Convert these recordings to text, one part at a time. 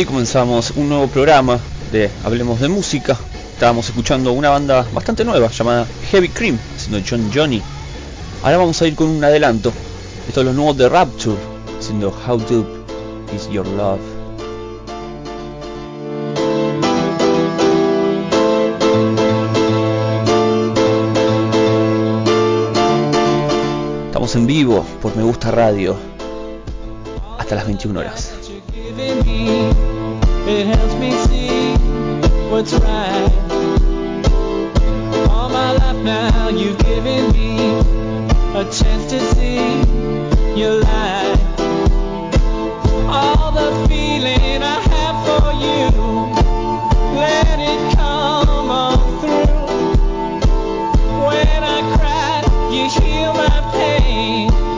Así comenzamos un nuevo programa de Hablemos de Música. Estábamos escuchando una banda bastante nueva llamada Heavy Cream, haciendo John Johnny. Ahora vamos a ir con un adelanto. Esto es lo nuevo de Rapture, haciendo How Deep Is Your Love. Estamos en vivo por Me Gusta Radio hasta las 21 horas. It helps me see what's right. All my life now, you've given me a chance to see your light. All the feeling I have for you, let it come on through. When I cry, you heal my pain.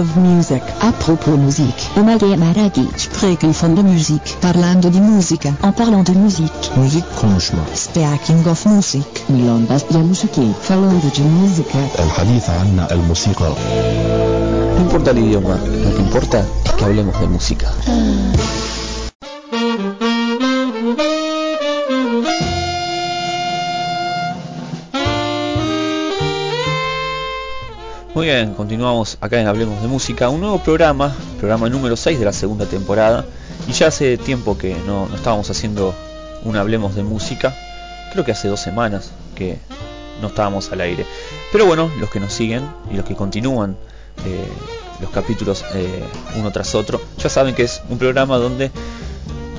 Speaking of music. A propos muziek. Umage Maragi. Spreken van de muziek. Parlando di musica. En parlant de muziek. Müzik konuşma. Speaking of music. Milan de muziek. Falando de música. الحديث عن الموسيقى. No importa el idioma, lo que importa es que hablemos de música. Muy bien, continuamos acá en Hablemos de Música, un nuevo programa, programa número 6 de la segunda temporada. Y ya hace tiempo que no, no estábamos haciendo un Hablemos de Música, creo que hace dos semanas que no estábamos al aire. Pero bueno, los que nos siguen y los que continúan eh, los capítulos eh, uno tras otro, ya saben que es un programa donde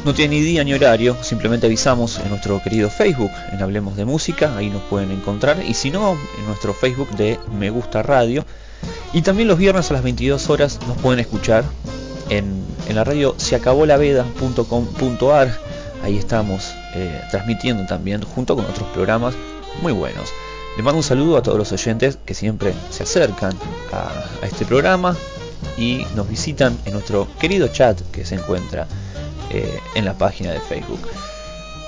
no tiene ni día ni horario, simplemente avisamos en nuestro querido Facebook, en Hablemos de Música, ahí nos pueden encontrar, y si no, en nuestro Facebook de Me Gusta Radio. Y también los viernes a las 22 horas nos pueden escuchar en, la radio seacabolaveda.com.ar, ahí estamos eh, transmitiendo también junto con otros programas muy buenos. Le mando un saludo a todos los oyentes que siempre se acercan a este programa y nos visitan en nuestro querido chat que se encuentra eh, en la página de Facebook.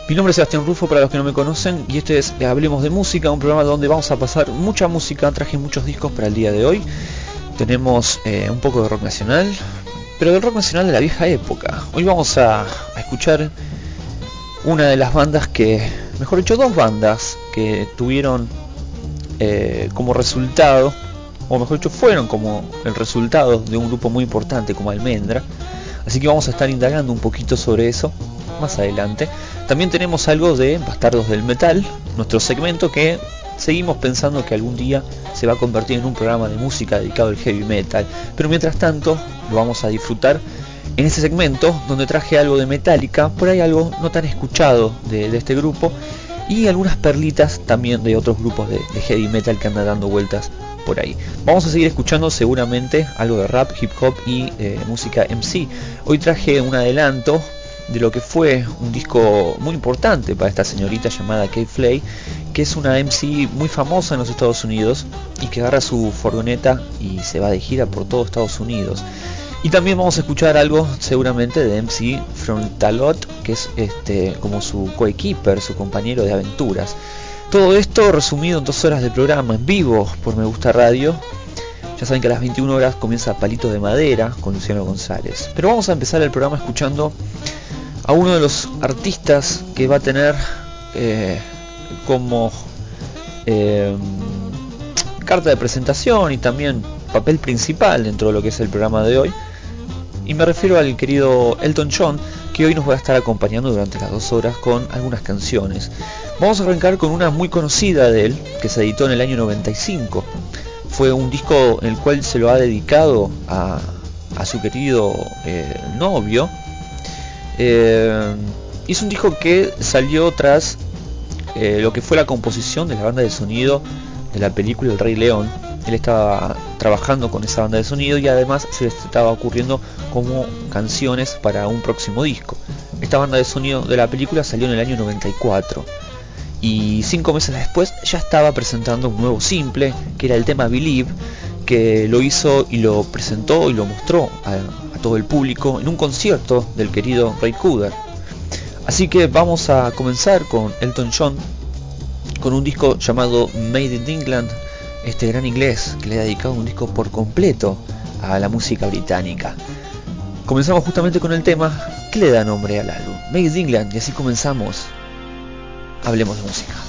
Mi nombre es Sebastián Rufo para los que no me conocen y este es Hablemos de Música, un programa donde vamos a pasar mucha música. Traje muchos discos para el día de hoy. Tenemos eh, un poco de rock nacional, pero del rock nacional de la vieja época. Hoy vamos a, escuchar una de las bandas que, mejor dicho, dos bandas que tuvieron eh, como resultado, o mejor dicho, fueron como el resultado de un grupo muy importante como Almendra. Así que vamos a estar indagando un poquito sobre eso más adelante. También tenemos algo de Bastardos del Metal, nuestro segmento que seguimos pensando que algún día se va a convertir en un programa de música dedicado al heavy metal. Pero mientras tanto lo vamos a disfrutar en ese segmento donde traje algo de Metallica, por ahí algo no tan escuchado de, de este grupo y algunas perlitas también de otros grupos de, heavy metal que andan dando vueltas por ahí. Vamos a seguir escuchando seguramente algo de rap, hip hop y eh, música MC. Hoy traje un adelanto de lo que fue un disco muy importante para esta señorita llamada Kate Flay, que es una MC muy famosa en los Estados Unidos y que agarra su furgoneta y se va de gira por todo Estados Unidos. Y también vamos a escuchar algo seguramente de MC Frontalot, que es este como su coequiper, su compañero de aventuras. Todo esto resumido en dos horas de programa en vivo por Me Gusta Radio. Ya saben que a las 21 horas comienza Palito de Madera con Luciano González. Pero vamos a empezar el programa escuchando a uno de los artistas que va a tener eh, como eh, carta de presentación y también papel principal dentro de lo que es el programa de hoy. Y me refiero al querido Elton John, que hoy nos va a estar acompañando durante las dos horas con algunas canciones. Vamos a arrancar con una muy conocida de él, que se editó en el año 95. Fue un disco en el cual se lo ha dedicado a, a su querido eh, novio. Eh, es un disco que salió tras eh, lo que fue la composición de la banda de sonido de la película El Rey León. Él estaba trabajando con esa banda de sonido y además se les estaba ocurriendo como canciones para un próximo disco. Esta banda de sonido de la película salió en el año 94 y cinco meses después ya estaba presentando un nuevo simple que era el tema Believe que lo hizo y lo presentó y lo mostró a, todo el público en un concierto del querido Ray Cooder. Así que vamos a comenzar con Elton John con un disco llamado Made in England, este gran inglés que le ha dedicado un disco por completo a la música británica. Comenzamos justamente con el tema que le da nombre al álbum, Made in England, y así comenzamos. Hablemos de música.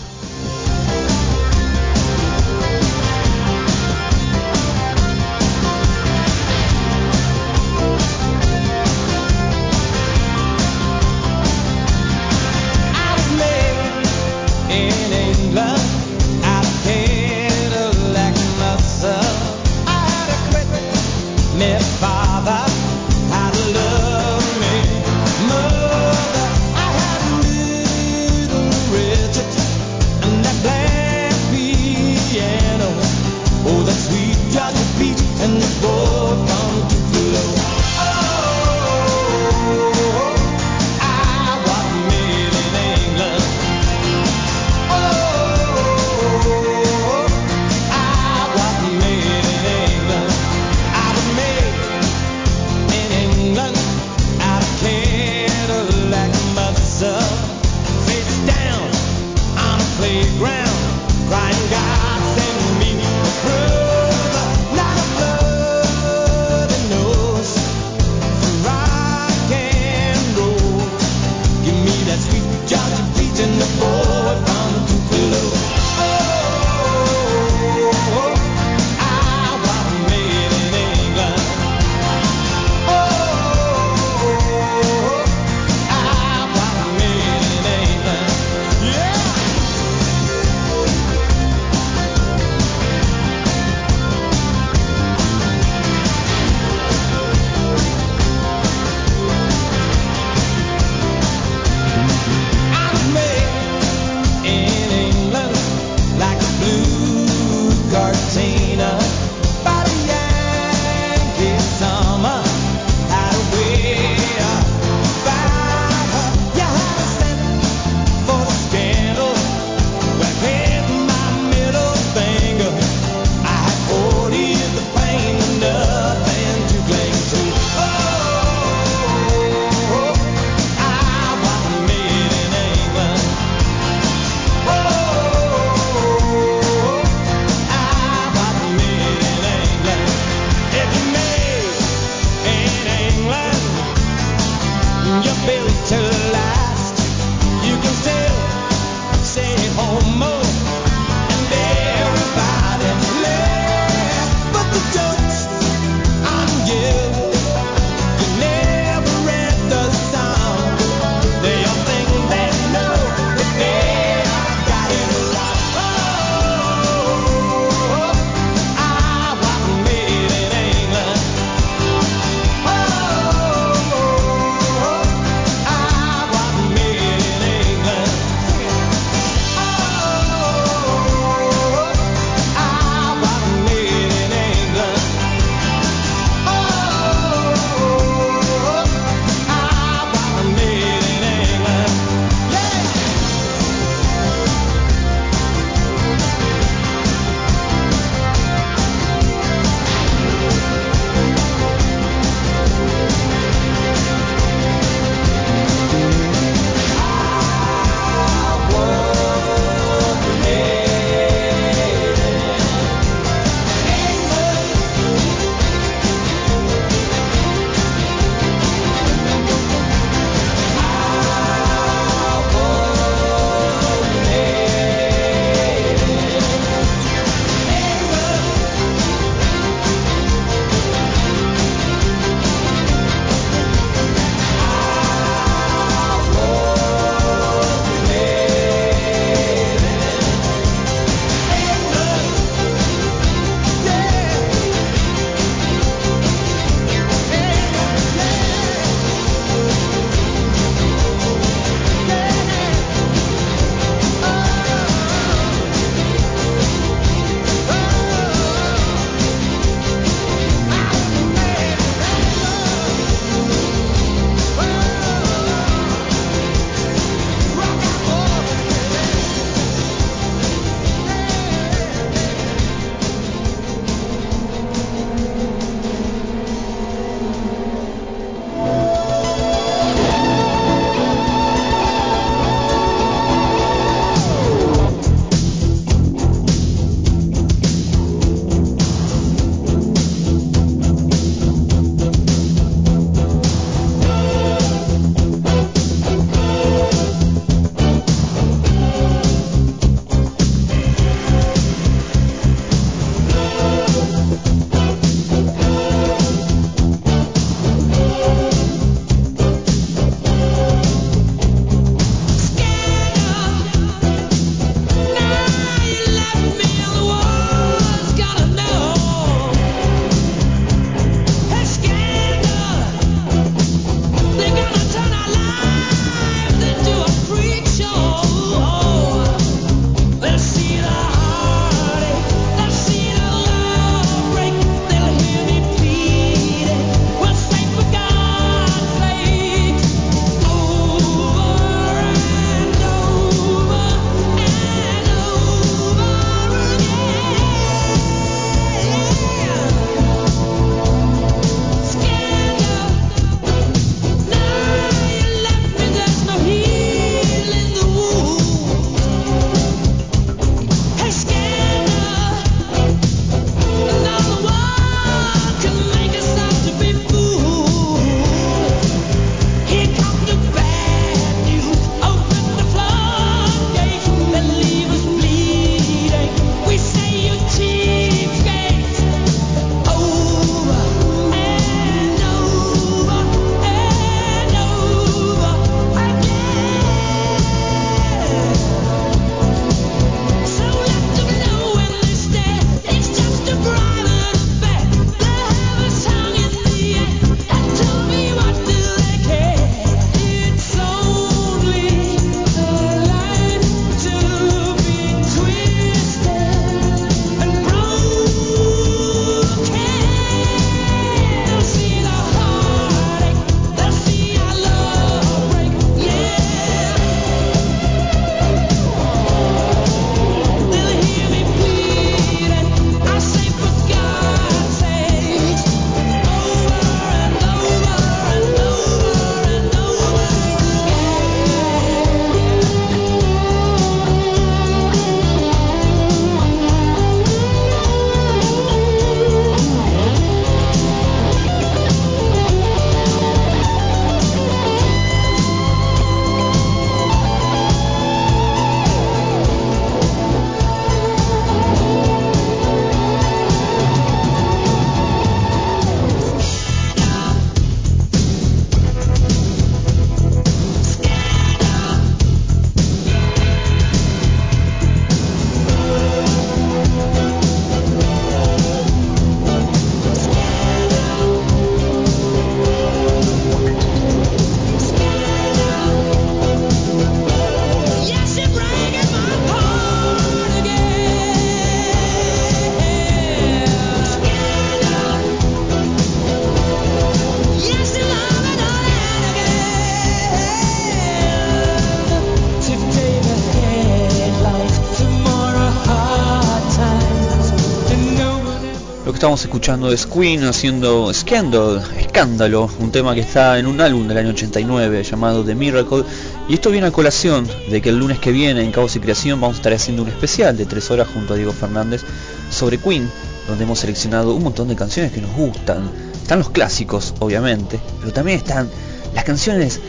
Estamos escuchando es Queen haciendo Scandal, Escándalo, un tema que está en un álbum del año 89 llamado The Miracle. Y esto viene a colación de que el lunes que viene en Caos y Creación vamos a estar haciendo un especial de tres horas junto a Diego Fernández sobre Queen, donde hemos seleccionado un montón de canciones que nos gustan. Están los clásicos, obviamente, pero también están las canciones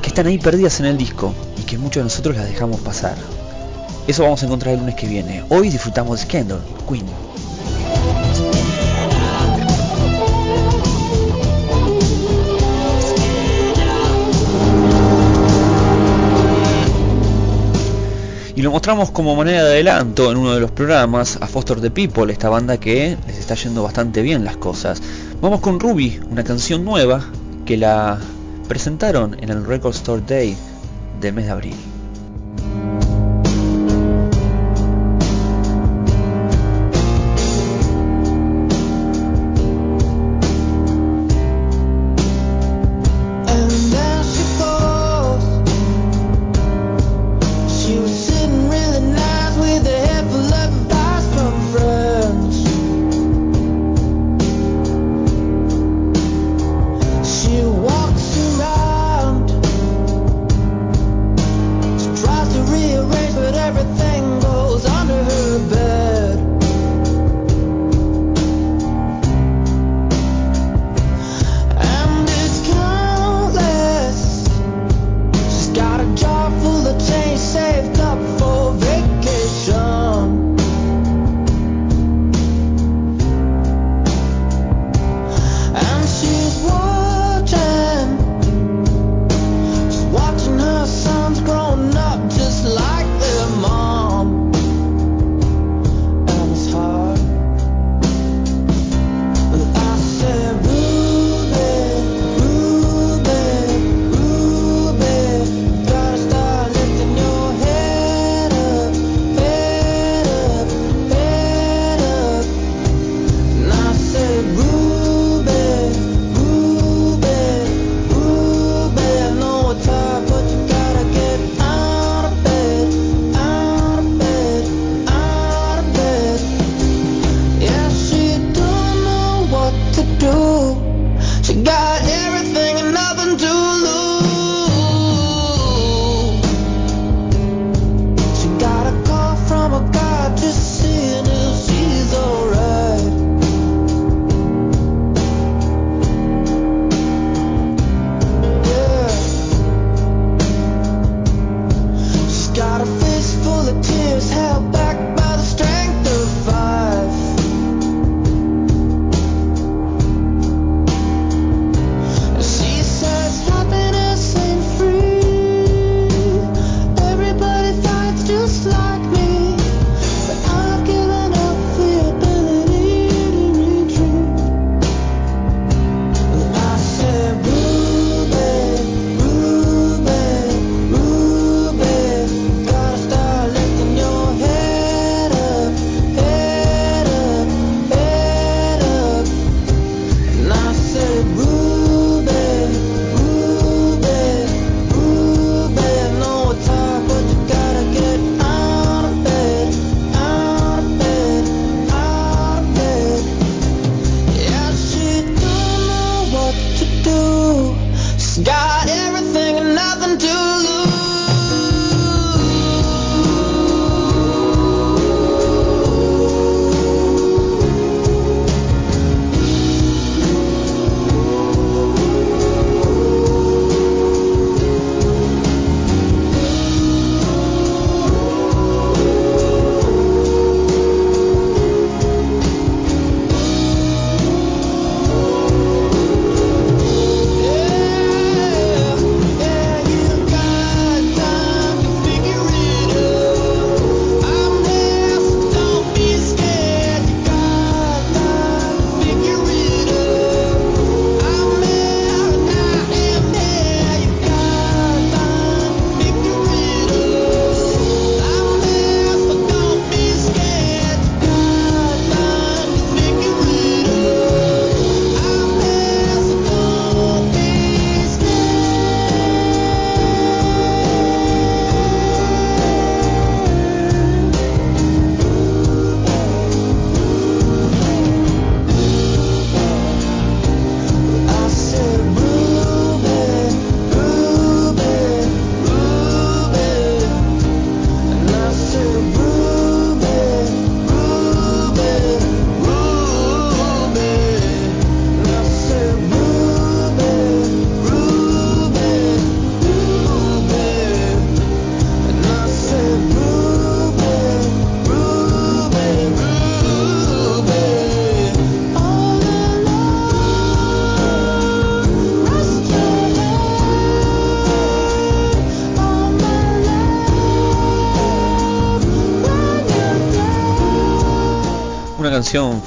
que están ahí perdidas en el disco y que muchos de nosotros las dejamos pasar. Eso vamos a encontrar el lunes que viene. Hoy disfrutamos de Scandal, Queen. Y lo mostramos como manera de adelanto en uno de los programas a Foster the People, esta banda que les está yendo bastante bien las cosas. Vamos con Ruby, una canción nueva que la presentaron en el Record Store Day del mes de abril.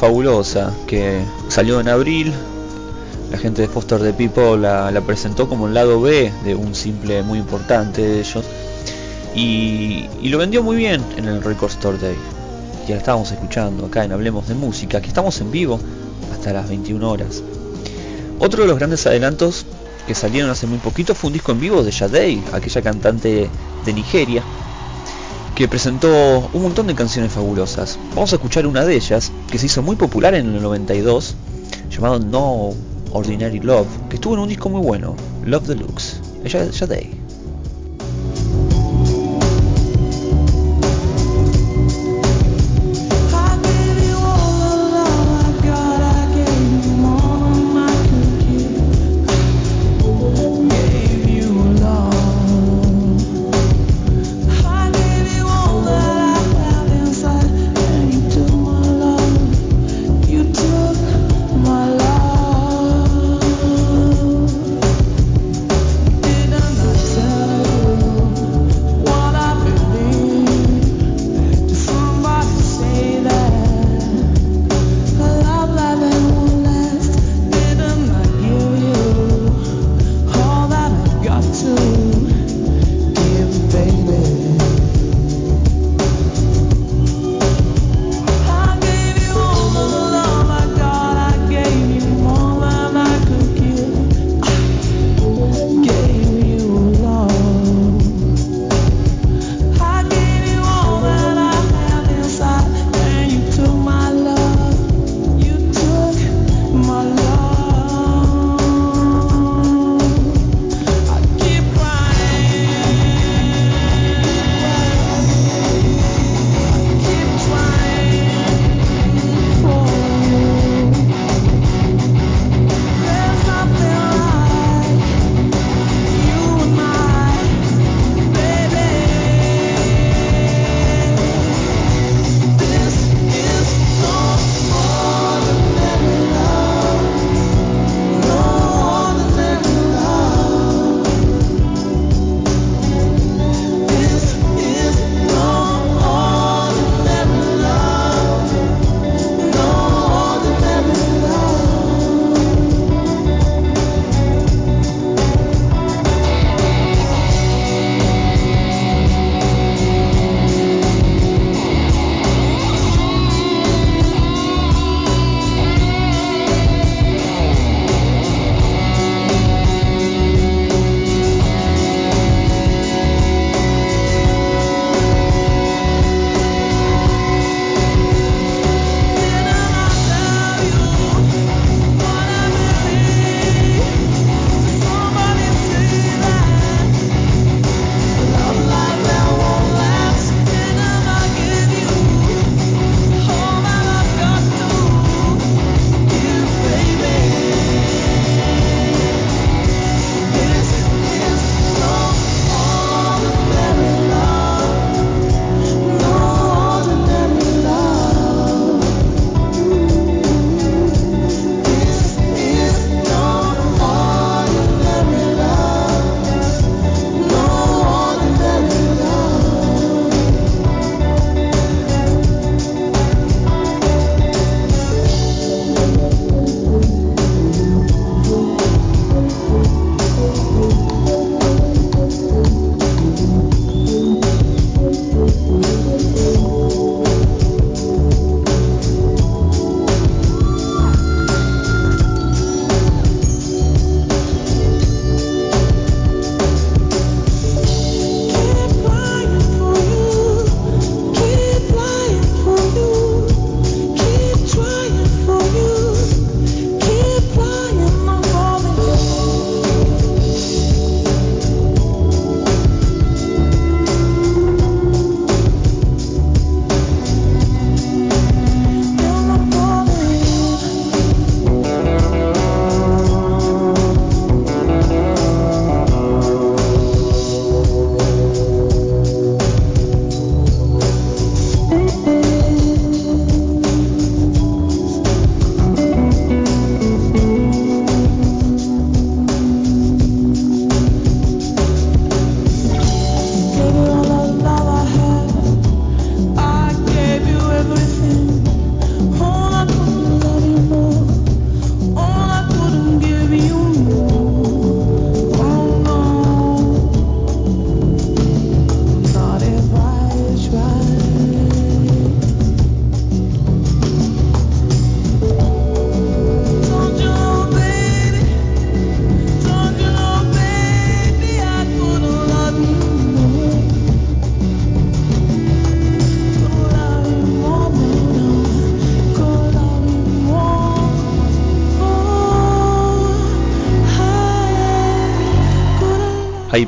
Fabulosa que salió en abril. La gente de Foster the People la, presentó como el lado B de un simple muy importante de ellos. Y, lo vendió muy bien en el Record Store Day. Ya estábamos escuchando acá en Hablemos de Música, que estamos en vivo hasta las 21 horas. Otro de los grandes adelantos que salieron hace muy poquito fue un disco en vivo de Sade, aquella cantante de Nigeria, que presentó un montón de canciones fabulosas. Vamos a escuchar una de ellas, que se hizo muy popular en el 92, llamado No Ordinary Love, que estuvo en un disco muy bueno, Love Deluxe. Ella es Sade.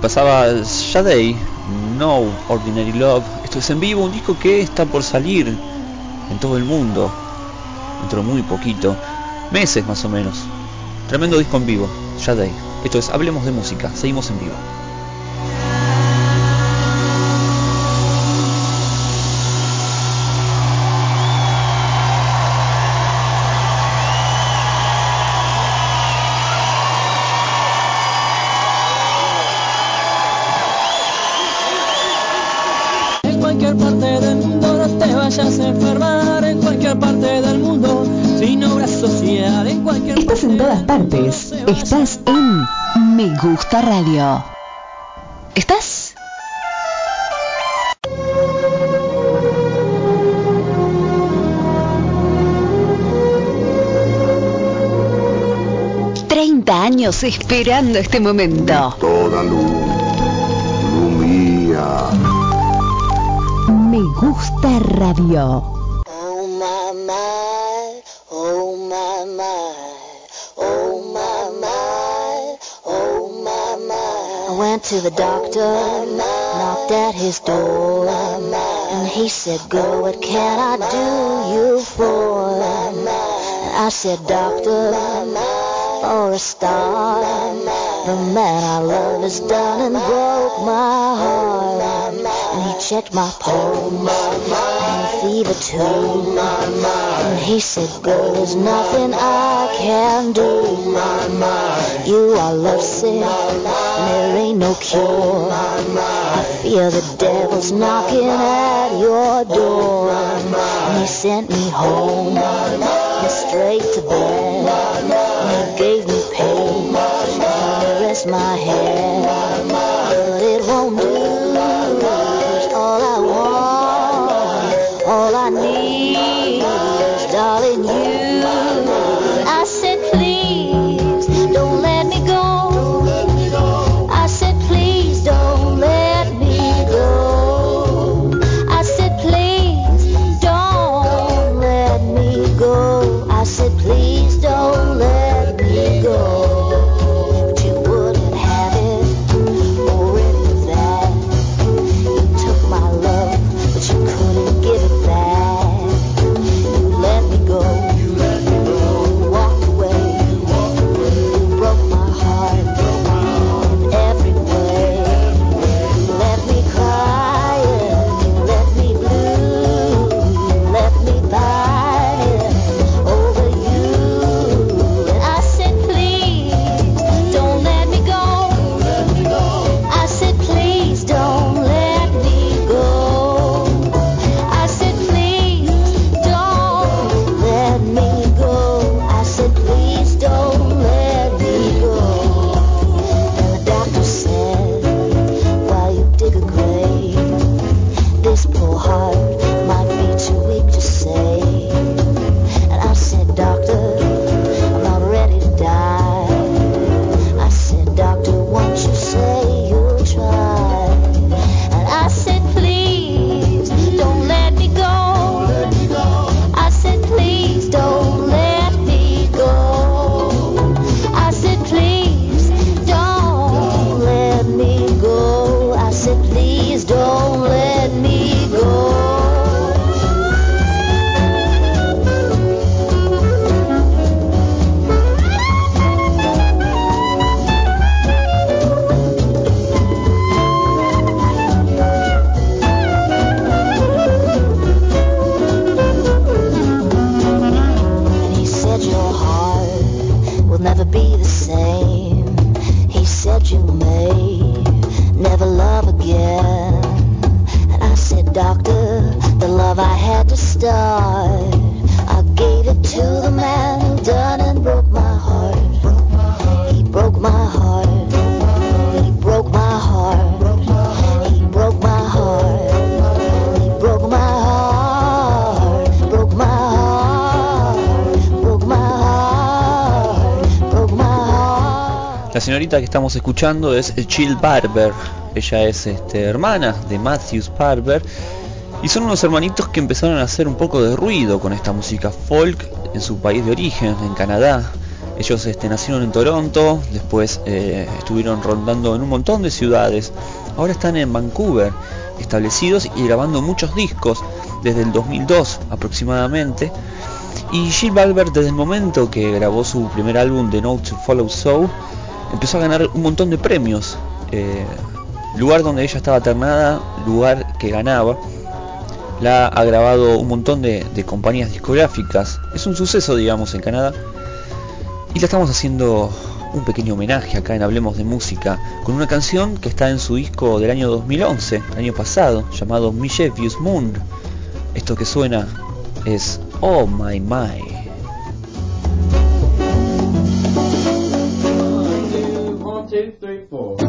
Pasaba Shadei, No Ordinary Love. Esto es en vivo, un disco que está por salir en todo el mundo. Dentro de muy poquito. Meses más o menos. Tremendo disco en vivo, Shadei. Esto es Hablemos de Música. Seguimos en vivo. Años esperando este momento. toda luz, lumía. Me Gusta Radio. Oh my my, oh my my, oh my my, oh my my. I went to the doctor, knocked at his door, and he said, "Girl, what can I do you for?" And I said, "Doctor, for a start, the man I love has done and broke my heart." And he checked my pulse and fever too. And he said, girl, there's nothing I can do. You are lovesick, and there ain't no cure. I fear the devil's knocking at your door. And he sent me home, and straight to bed. He gave me pain, and he rest my head. But it won't do. all I want, all I need is darling you. Señorita que estamos escuchando es Jill Barber. Ella es este, hermana de Matthews Barber. Y son unos hermanitos que empezaron a hacer un poco de ruido con esta música folk en su país de origen, en Canadá. Ellos este, nacieron en Toronto, después eh, estuvieron rondando en un montón de ciudades. Ahora están en Vancouver, establecidos y grabando muchos discos desde el 2002 aproximadamente. Y Jill Balber desde el momento que grabó su primer álbum The Note to Follow Soul empezó a ganar un montón de premios. Eh, lugar donde ella estaba ternada, lugar que ganaba. La ha grabado un montón de, compañías discográficas. Es un suceso, digamos, en Canadá. Y le estamos haciendo un pequeño homenaje acá en Hablemos de Música con una canción que está en su disco del año 2011, año pasado, llamado Mischievous Moon. Esto que suena es Oh My My. Two, three, four.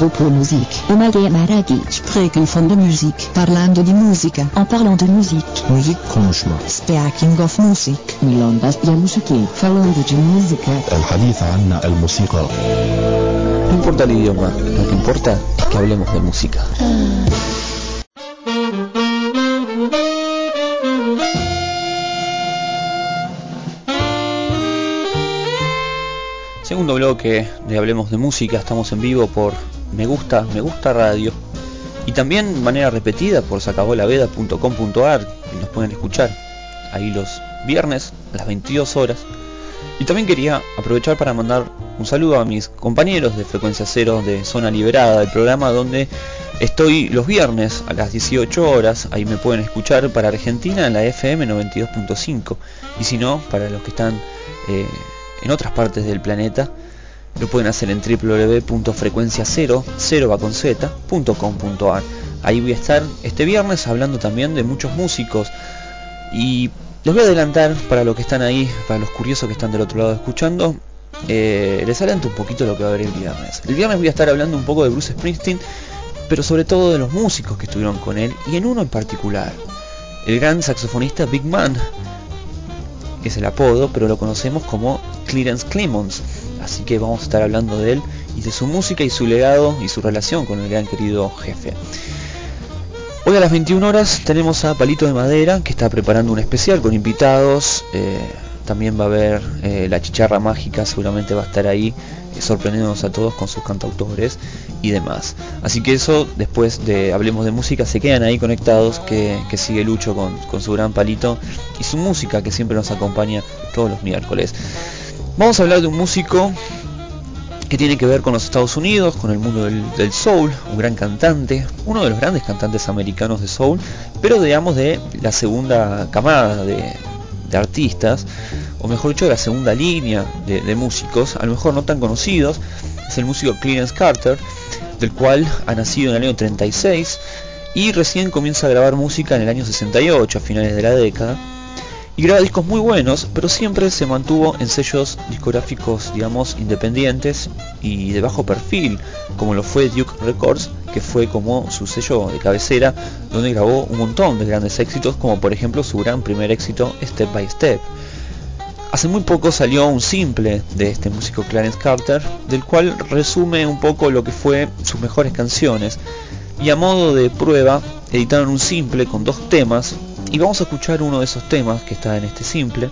music, a propos muziek. Omage Maragi, spreken van de muziek, parlando di musica, en parlant de muziek. Müzik konuşma. Speaking of music, milongas de muziek, falando de música. الحديث عن الموسيقى. No importa el idioma, lo que importa es que hablemos de música. Segundo bloque de Hablemos de Música, estamos en vivo por me Gusta, Me Gusta Radio y también manera repetida por sacabolaveda.com.ar nos pueden escuchar ahí los viernes a las 22 horas. Y también quería aprovechar para mandar un saludo a mis compañeros de Frecuencia Cero de Zona Liberada, el programa donde estoy los viernes a las 18 horas. Ahí me pueden escuchar para Argentina en la FM 92.5 y si no, para los que están eh, en otras partes del planeta, lo pueden hacer en www.frecuencia0, Ahí voy a estar este viernes hablando también de muchos músicos y les voy a adelantar para los que están ahí, para los curiosos que están del otro lado escuchando, eh, les adelanto un poquito lo que va a haber el viernes. El viernes voy a estar hablando un poco de Bruce Springsteen, pero sobre todo de los músicos que estuvieron con él y en uno en particular, el gran saxofonista Big Man, que es el apodo, pero lo conocemos como Clarence Clemons. Así que vamos a estar hablando de él y de su música y su legado y su relación con el gran querido jefe. Hoy a las 21 horas tenemos a Palito de Madera que está preparando un especial con invitados. eh, también va a haber eh, la chicharra mágica, seguramente va a estar ahí eh, sorprendiéndonos a todos con sus cantautores y demás. Así que eso, después de Hablemos de Música, se quedan ahí conectados que, sigue Lucho con su gran palito y su música que siempre nos acompaña todos los miércoles. Vamos a hablar de un músico que tiene que ver con los Estados Unidos, con el mundo del, soul, un gran cantante, uno de los grandes cantantes americanos de soul, pero digamos de la segunda camada de, de artistas, o mejor dicho de la segunda línea de, de, músicos, a lo mejor no tan conocidos, es el músico Clarence Carter, del cual ha nacido en el año 36 y recién comienza a grabar música en el año 68, a finales de la década y graba discos muy buenos, pero siempre se mantuvo en sellos discográficos, digamos, independientes y de bajo perfil, como lo fue Duke Records, que fue como su sello de cabecera, donde grabó un montón de grandes éxitos, como por ejemplo su gran primer éxito, Step by Step. Hace muy poco salió un simple de este músico Clarence Carter, del cual resume un poco lo que fue sus mejores canciones, y a modo de prueba editaron un simple con dos temas y vamos a escuchar uno de esos temas que está en este simple,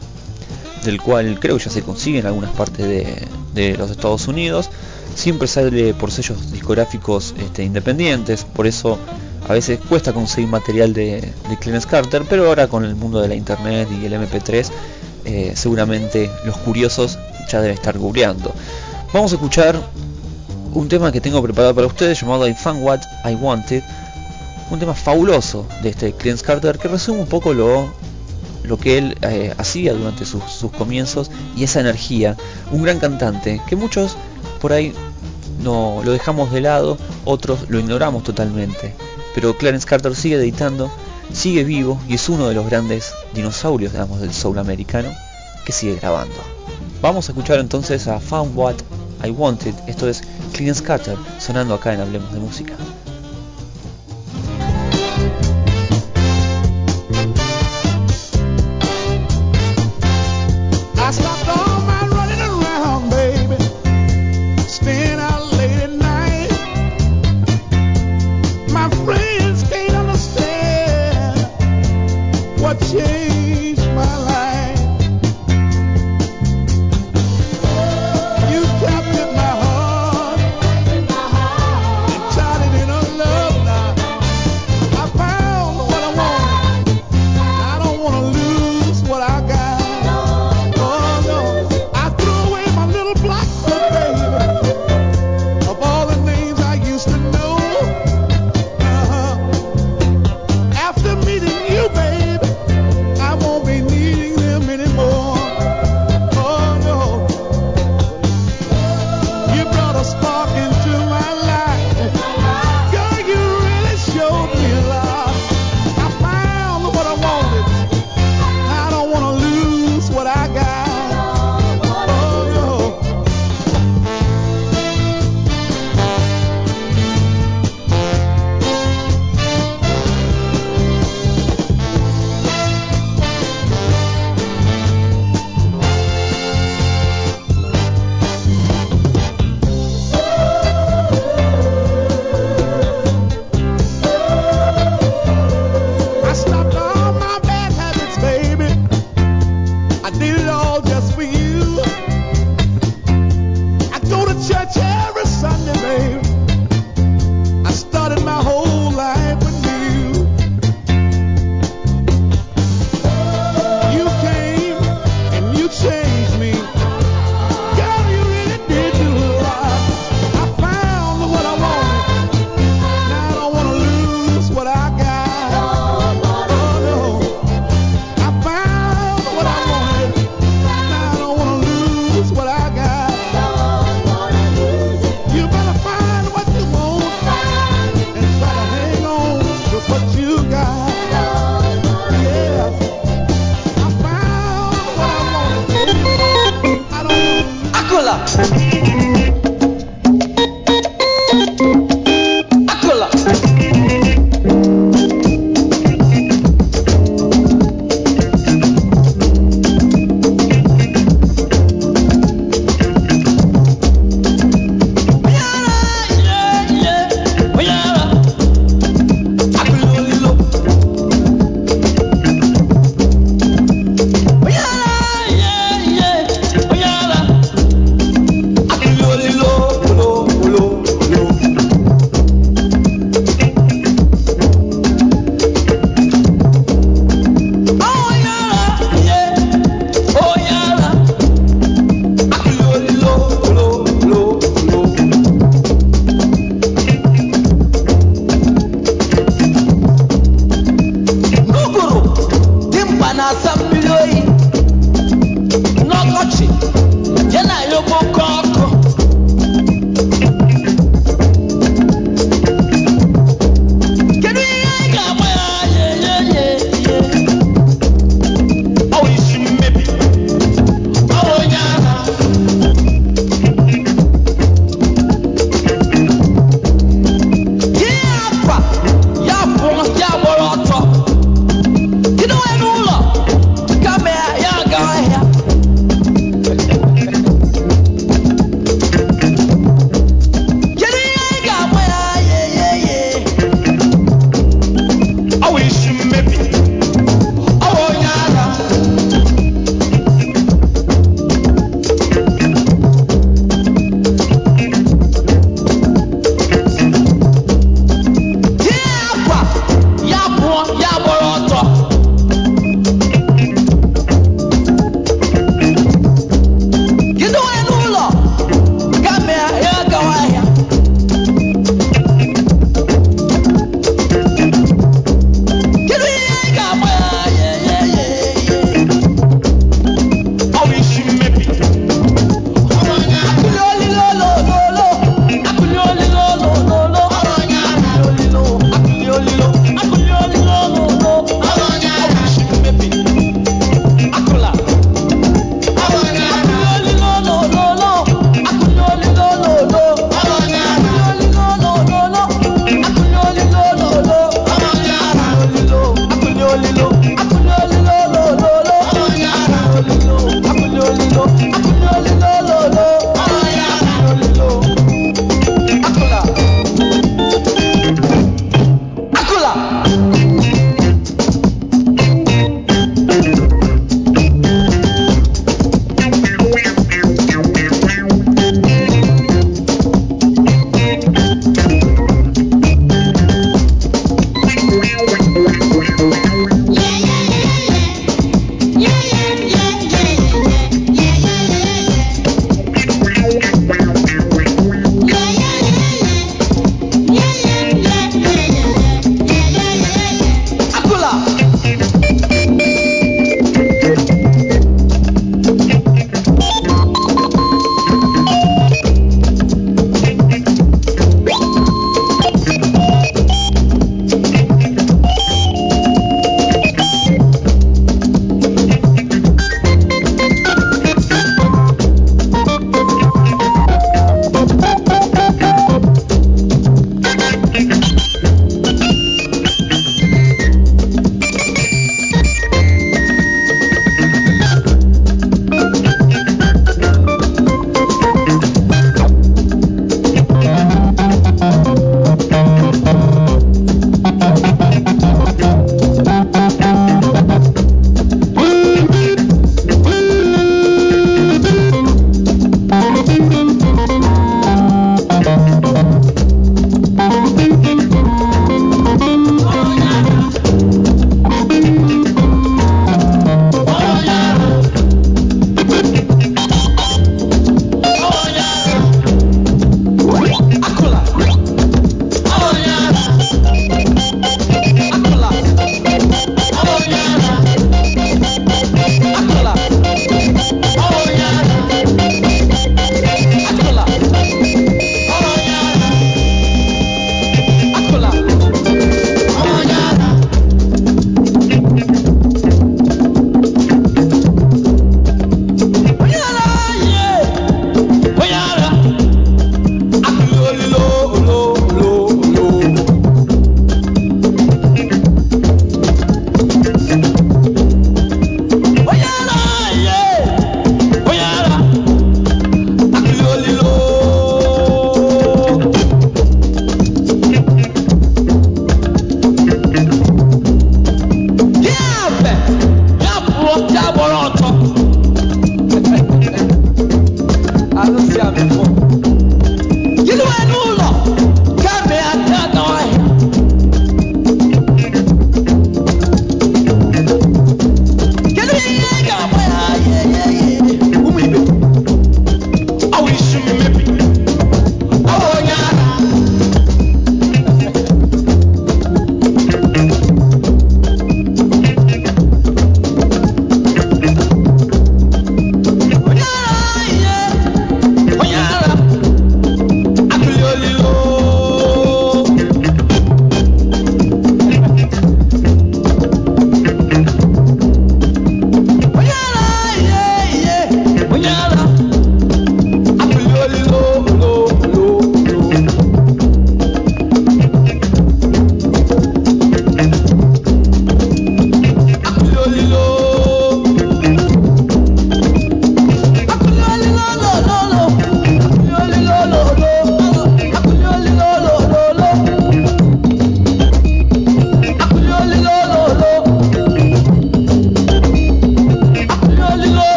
del cual creo que ya se consigue en algunas partes de, los Estados Unidos. Siempre sale por sellos discográficos este, independientes, por eso a veces cuesta conseguir material de, de Clarence Carter, pero ahora con el mundo de la internet y el MP3, eh, seguramente los curiosos ya deben estar googleando. Vamos a escuchar un tema que tengo preparado para ustedes llamado I Found What I Wanted un tema fabuloso de este Clarence Carter que resume un poco lo, lo que él eh, hacía durante sus, sus, comienzos y esa energía. Un gran cantante que muchos por ahí no lo dejamos de lado, otros lo ignoramos totalmente. Pero Clarence Carter sigue editando, sigue vivo y es uno de los grandes dinosaurios digamos, del soul americano que sigue grabando. Vamos a escuchar entonces a Found What I Wanted. Esto es Clarence Carter sonando acá en Hablemos de Música. You captured my heart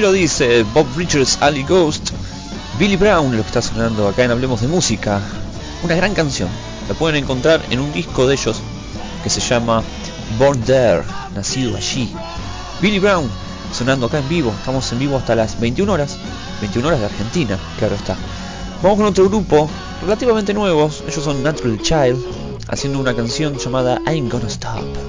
Lo dice Bob Richards, Ali Ghost, Billy Brown, lo que está sonando acá en Hablemos de Música. Una gran canción. La pueden encontrar en un disco de ellos que se llama Born There, nacido allí. Billy Brown, sonando acá en vivo. Estamos en vivo hasta las 21 horas. 21 horas de Argentina, claro está. Vamos con otro grupo relativamente nuevos. Ellos son Natural Child, haciendo una canción llamada I'm Gonna Stop.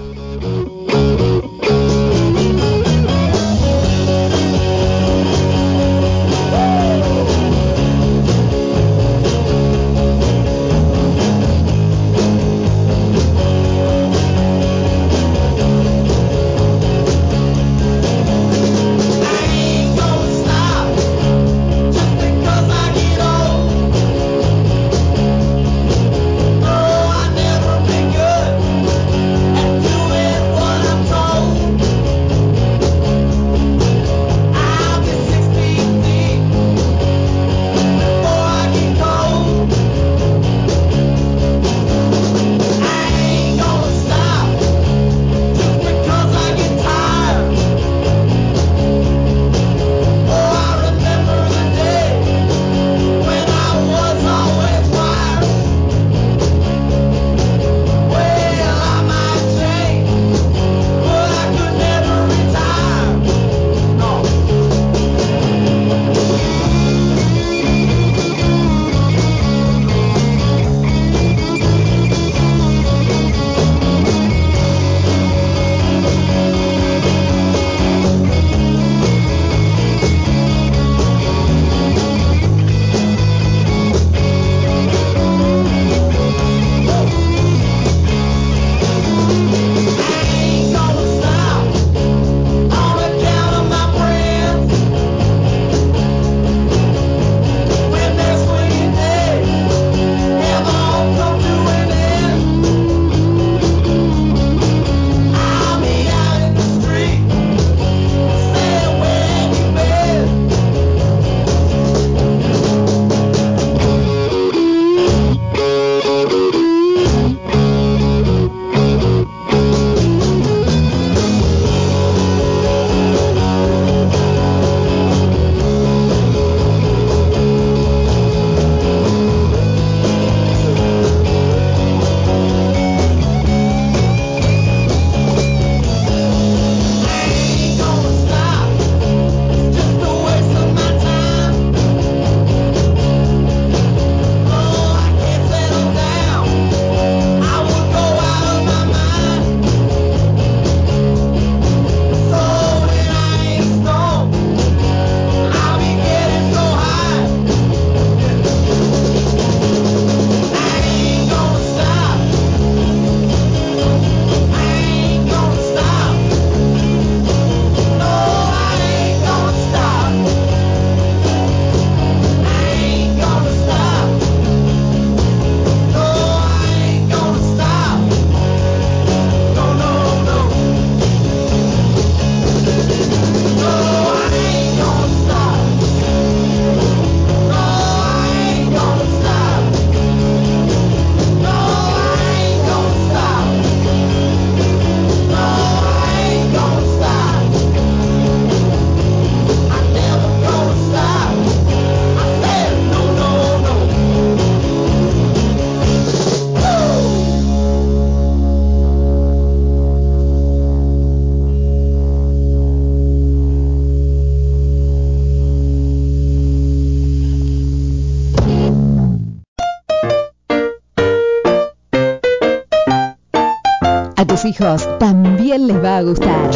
Tus hijos también les va a gustar.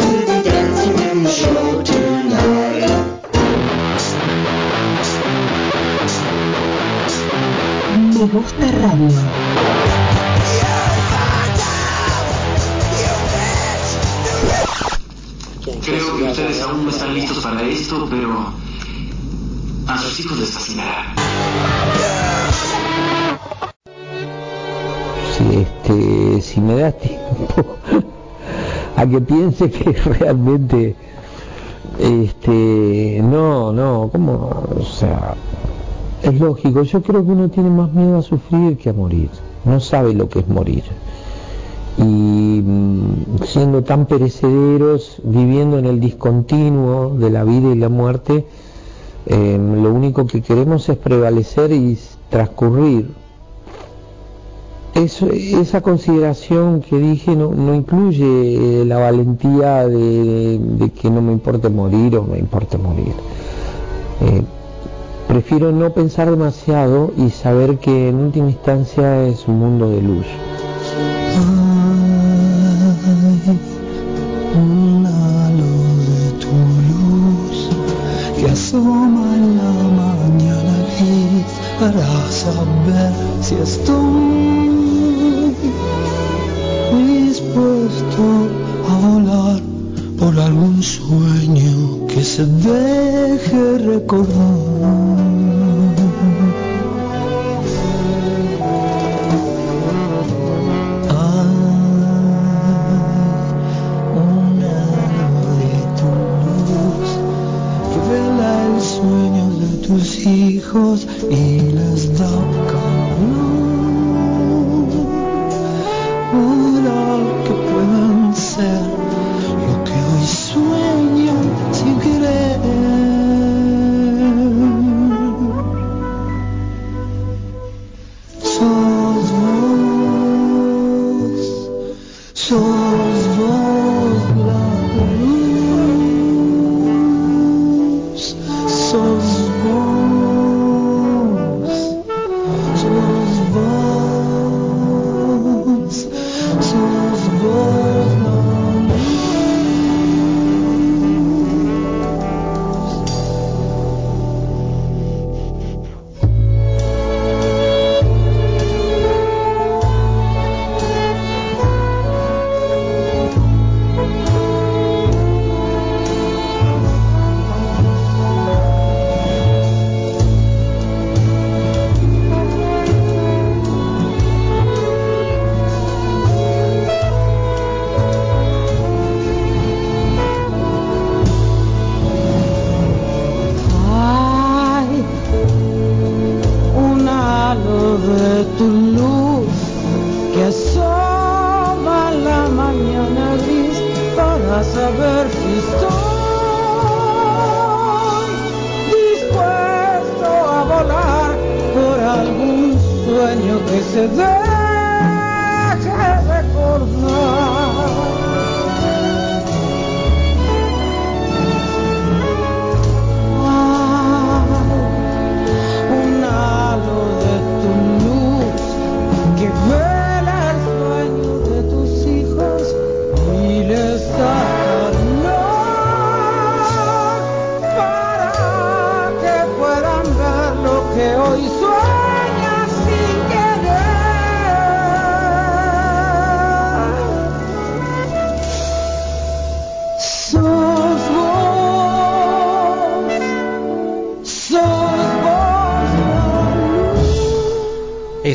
Me gusta radio. Creo que ustedes aún no están listos para esto, pero a sus hijos les fascinará. Si, me das tiempo a que piense que realmente este no no cómo o sea es lógico. Yo creo que uno tiene más miedo a sufrir que a morir. No sabe lo que es morir. Y mm, siendo tan perecederos, viviendo en el discontinuo de la vida y la muerte, eh, lo único que queremos es prevalecer y transcurrir. Esa consideración que dije no, incluye eh, la valentía de, que no me importe morir o me importe morir. Eh, prefiero no pensar demasiado y saber que en última instancia es un mundo de luz. estoy se deje recordar. un halo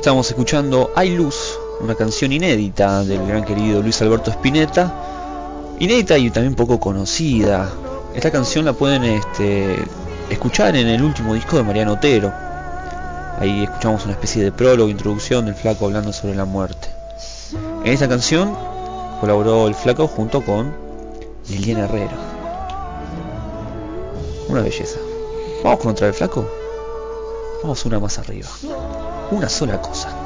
estamos escuchando Hay Luz, una canción inédita del gran querido Luis Alberto Spinetta. Inédita y también poco conocida. Esta canción la pueden este, escuchar en el último disco de Mariano Otero. Ahí escuchamos una especie de prólogo, introducción del flaco hablando sobre la muerte. En esta canción colaboró el flaco junto con Liliana Herrero. Una belleza. Vamos con otra del flaco. Vamos una más arriba. Una sola cosa.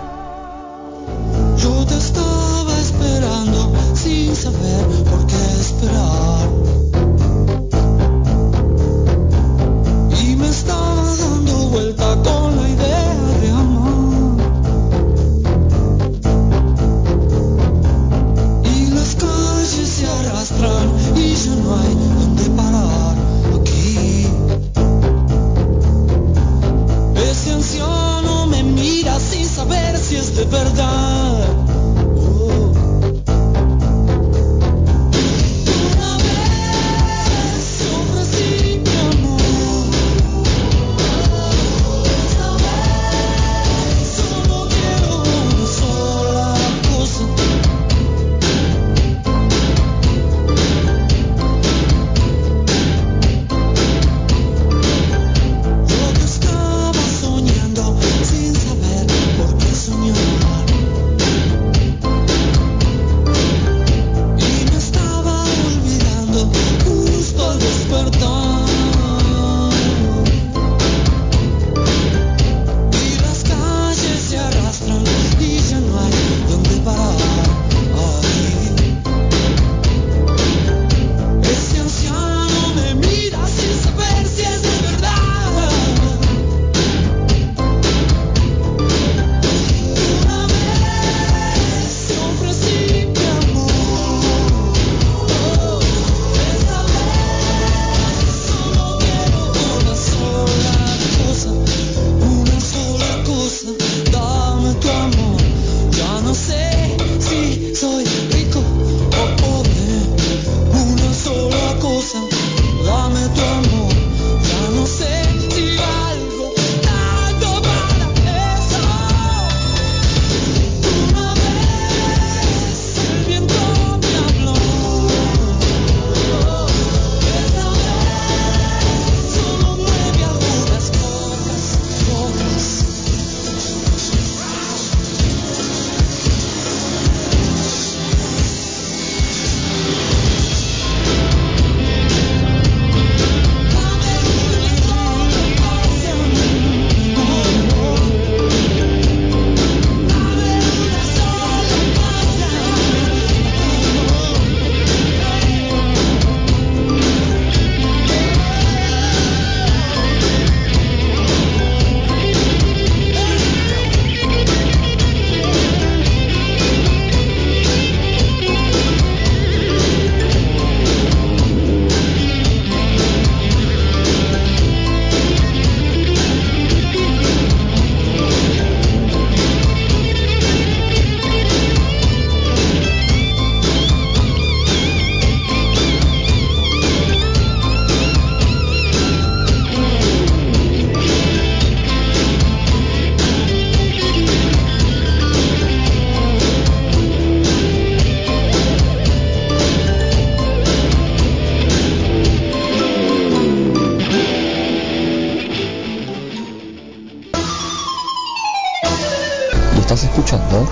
escuchando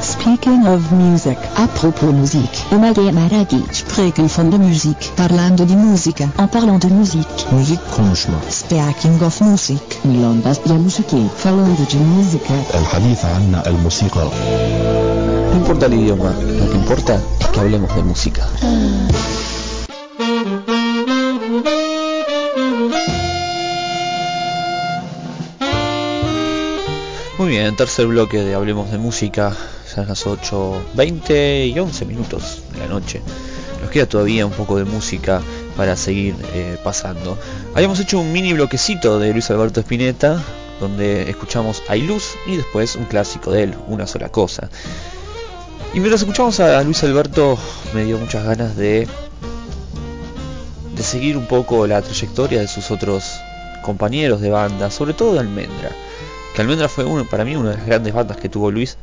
Speaking of music, a propos muziek. Omage Maragi, spreken van de muziek, parlando di musica, en parlant de muziek. Müzik konuşma. Speaking of music, Milan Bastia Musique, falando de música. الحديث عن الموسيقى. No importa el idioma, lo que importa es que hablemos de música. Bien, tercer bloque de Hablemos de Música, son las 8.20 y 11 minutos de la noche. Nos queda todavía un poco de música para seguir eh, pasando. Habíamos hecho un mini bloquecito de Luis Alberto Spinetta, donde escuchamos Hay Luz y después un clásico de él, Una sola cosa. Y mientras escuchamos a Luis Alberto me dio muchas ganas de de seguir un poco la trayectoria de sus otros compañeros de banda, sobre todo de Almendra. Que Almendra fue para mí una de las grandes bandas que tuvo Luis.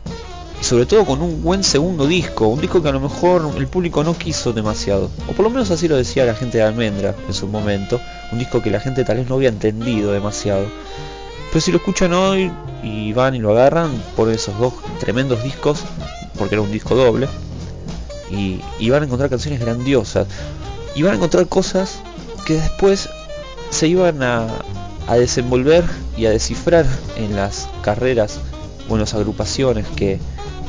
Y sobre todo con un buen segundo disco, un disco que a lo mejor el público no quiso demasiado. O por lo menos así lo decía la gente de Almendra en su momento. Un disco que la gente tal vez no había entendido demasiado. Pero si lo escuchan hoy y van y lo agarran por esos dos tremendos discos, porque era un disco doble, y, y van a encontrar canciones grandiosas y van a encontrar cosas que después se iban a, a desenvolver y a descifrar en las carreras o en las agrupaciones que,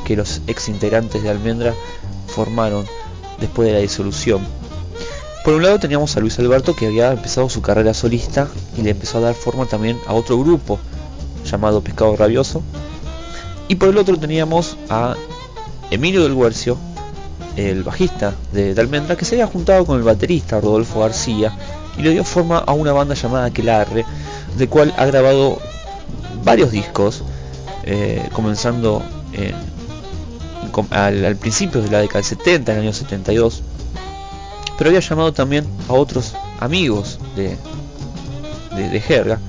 que los ex integrantes de Almendra formaron después de la disolución. Por un lado teníamos a Luis Alberto que había empezado su carrera solista y le empezó a dar forma también a otro grupo llamado Pescado Rabioso. Y por el otro teníamos a Emilio del Guercio, el bajista de, Almendra, que se había juntado con el baterista Rodolfo García y le dio forma a una banda llamada Aquelarre, de cual ha grabado varios discos, eh, comenzando en- al, al principio de la década del 70, en el año 72, pero había llamado también a otros amigos de, de, de Jerga,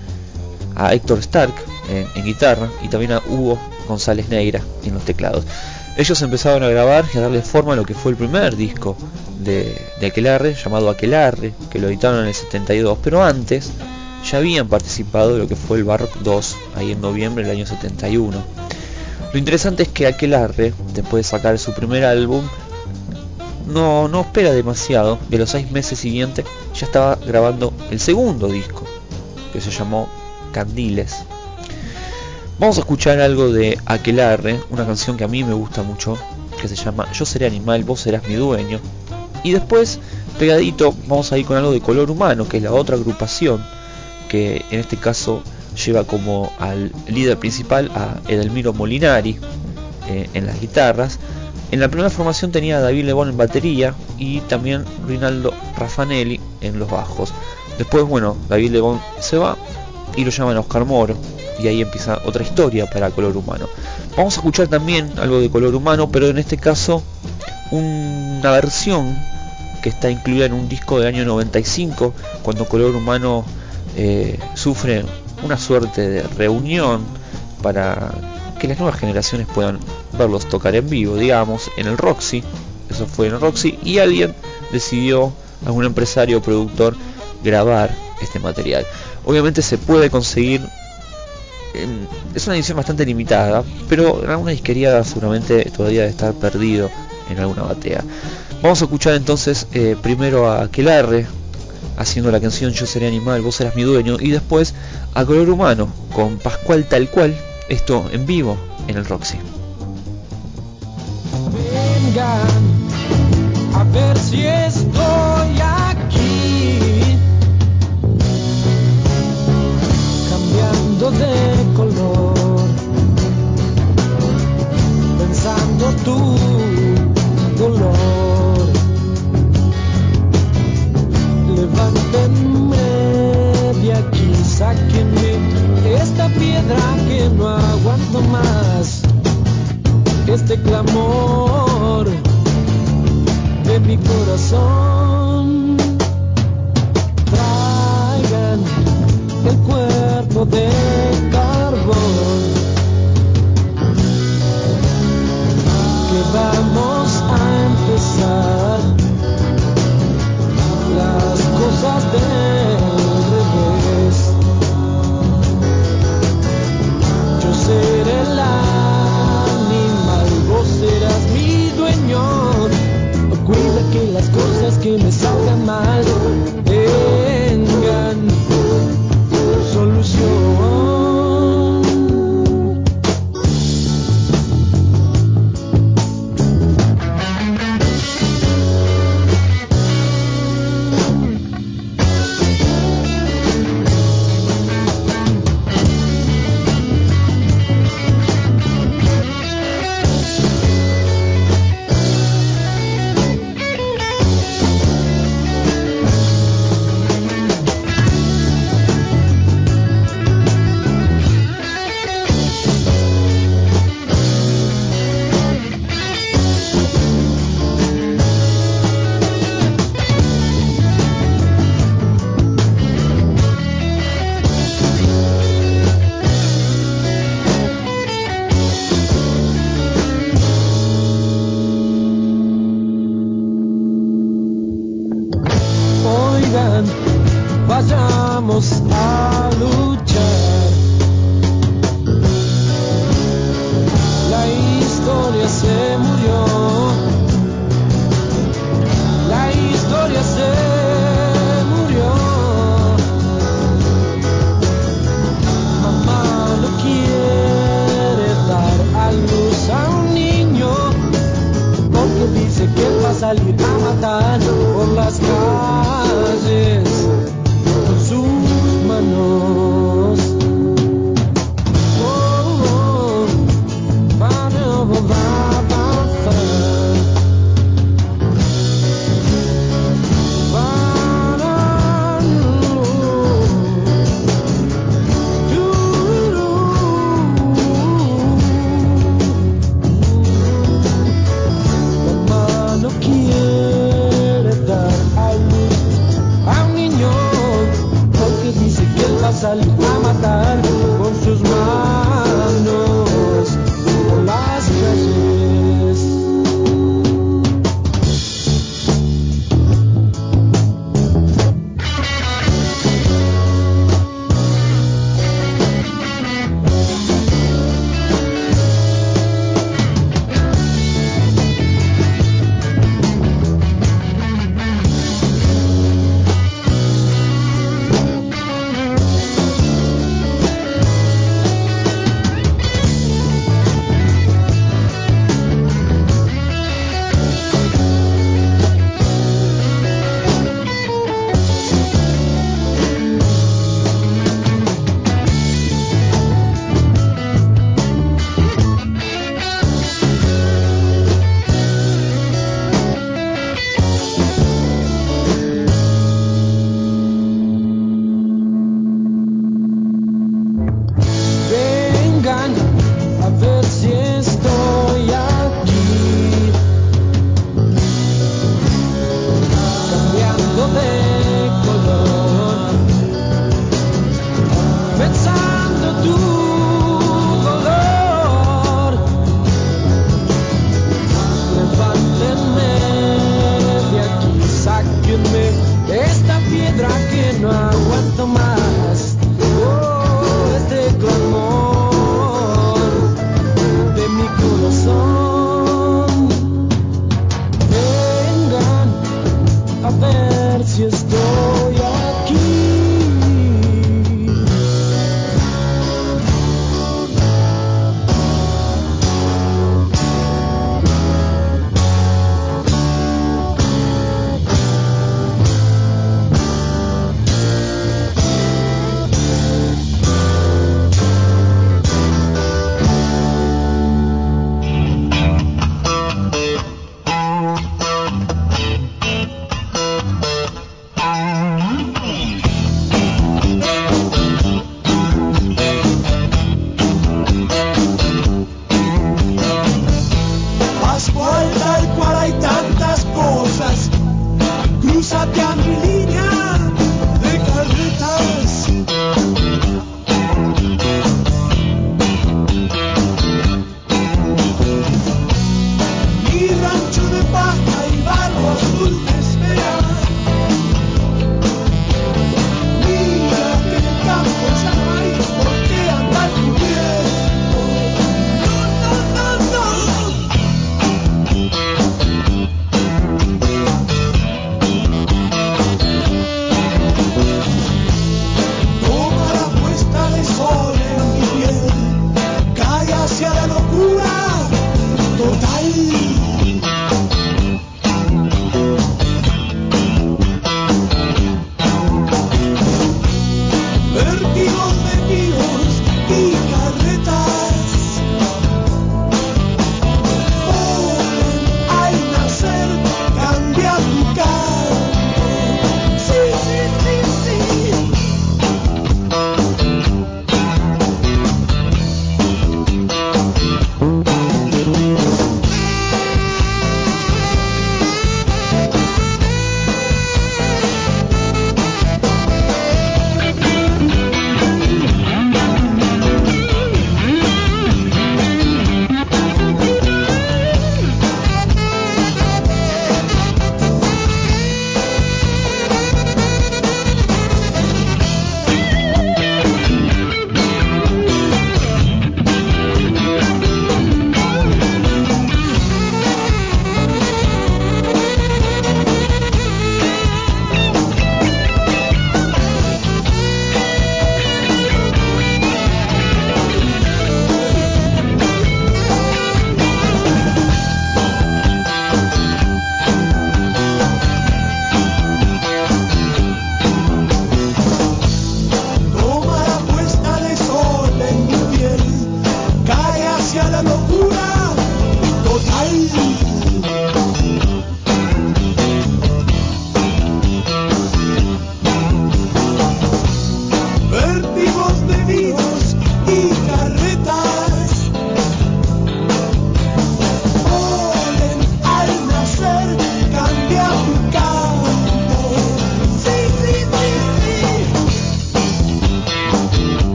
a Héctor Stark en, guitarra y también a Hugo González Negra en los teclados. Ellos empezaron a grabar y a darle forma a lo que fue el primer disco de, de Aquelarre, llamado Aquelarre, que lo editaron en el 72, pero antes ya habían participado de lo que fue el Barrock 2, ahí en noviembre del año 71. Lo interesante es que Aquelarre, después de sacar su primer álbum, no, no espera demasiado, de los seis meses siguientes ya estaba grabando el segundo disco, que se llamó Candiles. Vamos a escuchar algo de Aquelarre, una canción que a mí me gusta mucho, que se llama Yo seré animal, vos serás mi dueño. Y después, pegadito, vamos a ir con algo de color humano, que es la otra agrupación, que en este caso lleva como al líder principal a Edelmiro Molinari eh, en las guitarras. En la primera formación tenía a David Lebón en batería y también Rinaldo Raffanelli en los bajos. Después, bueno, David Lebón se va y lo llaman Oscar Moro y ahí empieza otra historia para Color Humano. Vamos a escuchar también algo de Color Humano, pero en este caso una versión que está incluida en un disco del año 95, cuando Color Humano eh, sufre una suerte de reunión para que las nuevas generaciones puedan verlos tocar en vivo, digamos, en el Roxy, eso fue en el Roxy, y alguien decidió, algún empresario o productor, grabar este material. Obviamente se puede conseguir, en- es una edición bastante limitada, pero en alguna disquería seguramente todavía debe estar perdido en alguna batea. Vamos a escuchar entonces eh, primero a Aquelarre haciendo la canción Yo seré animal, vos serás mi dueño, y después a Color Humano con Pascual tal cual, esto en vivo en el Roxy. vengan sáquenme esta piedra que no aguanto más este clamor de mi corazón. Traigan el cuerpo de carbón que vamos a empezar las cosas del que las cosas que me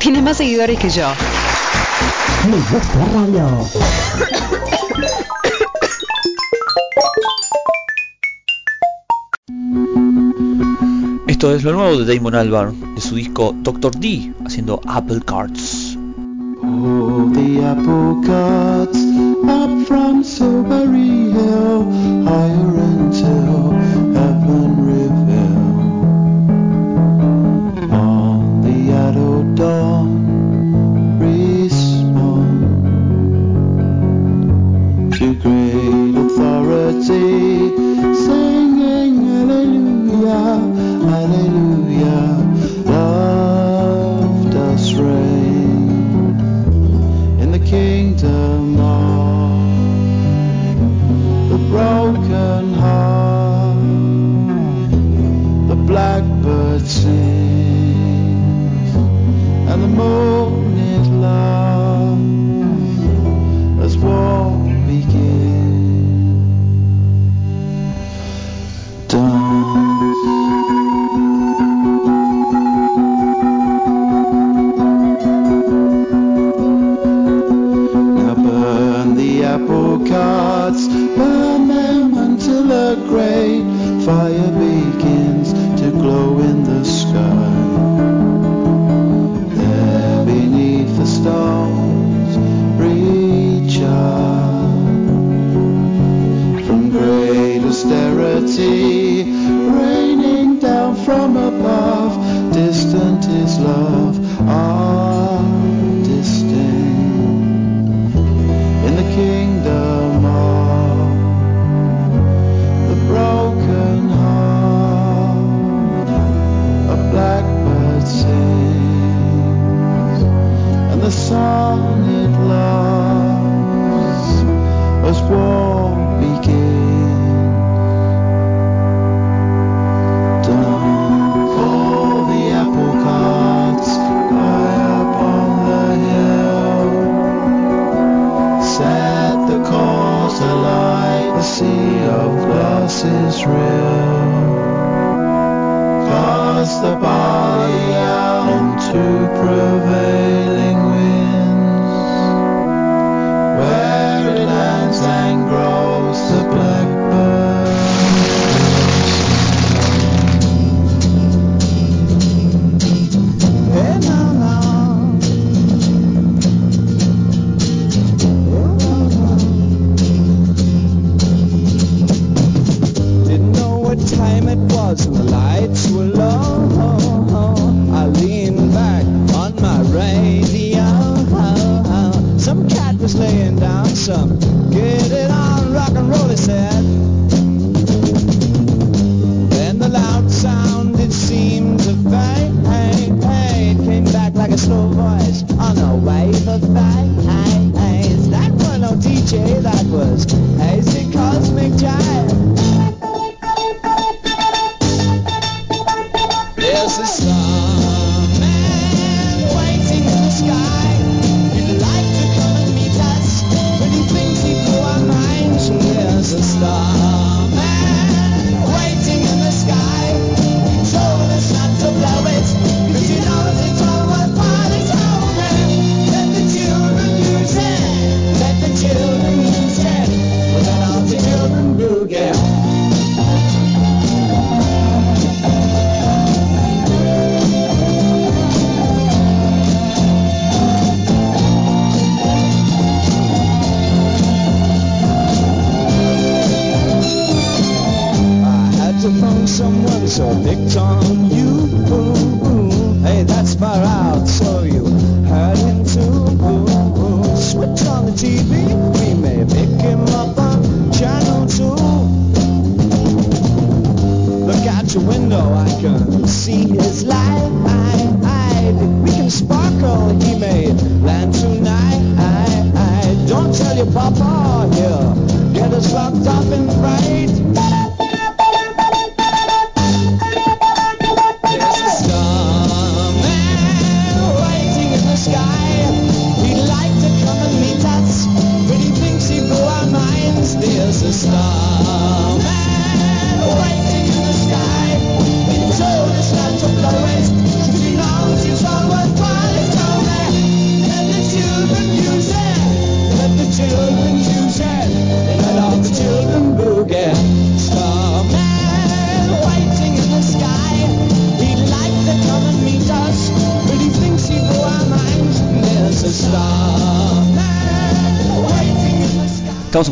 Tiene más seguidores que yo. Esto es lo nuevo de Damon Albarn, de su disco Doctor D, haciendo Apple Cards. Oh, Apple cards.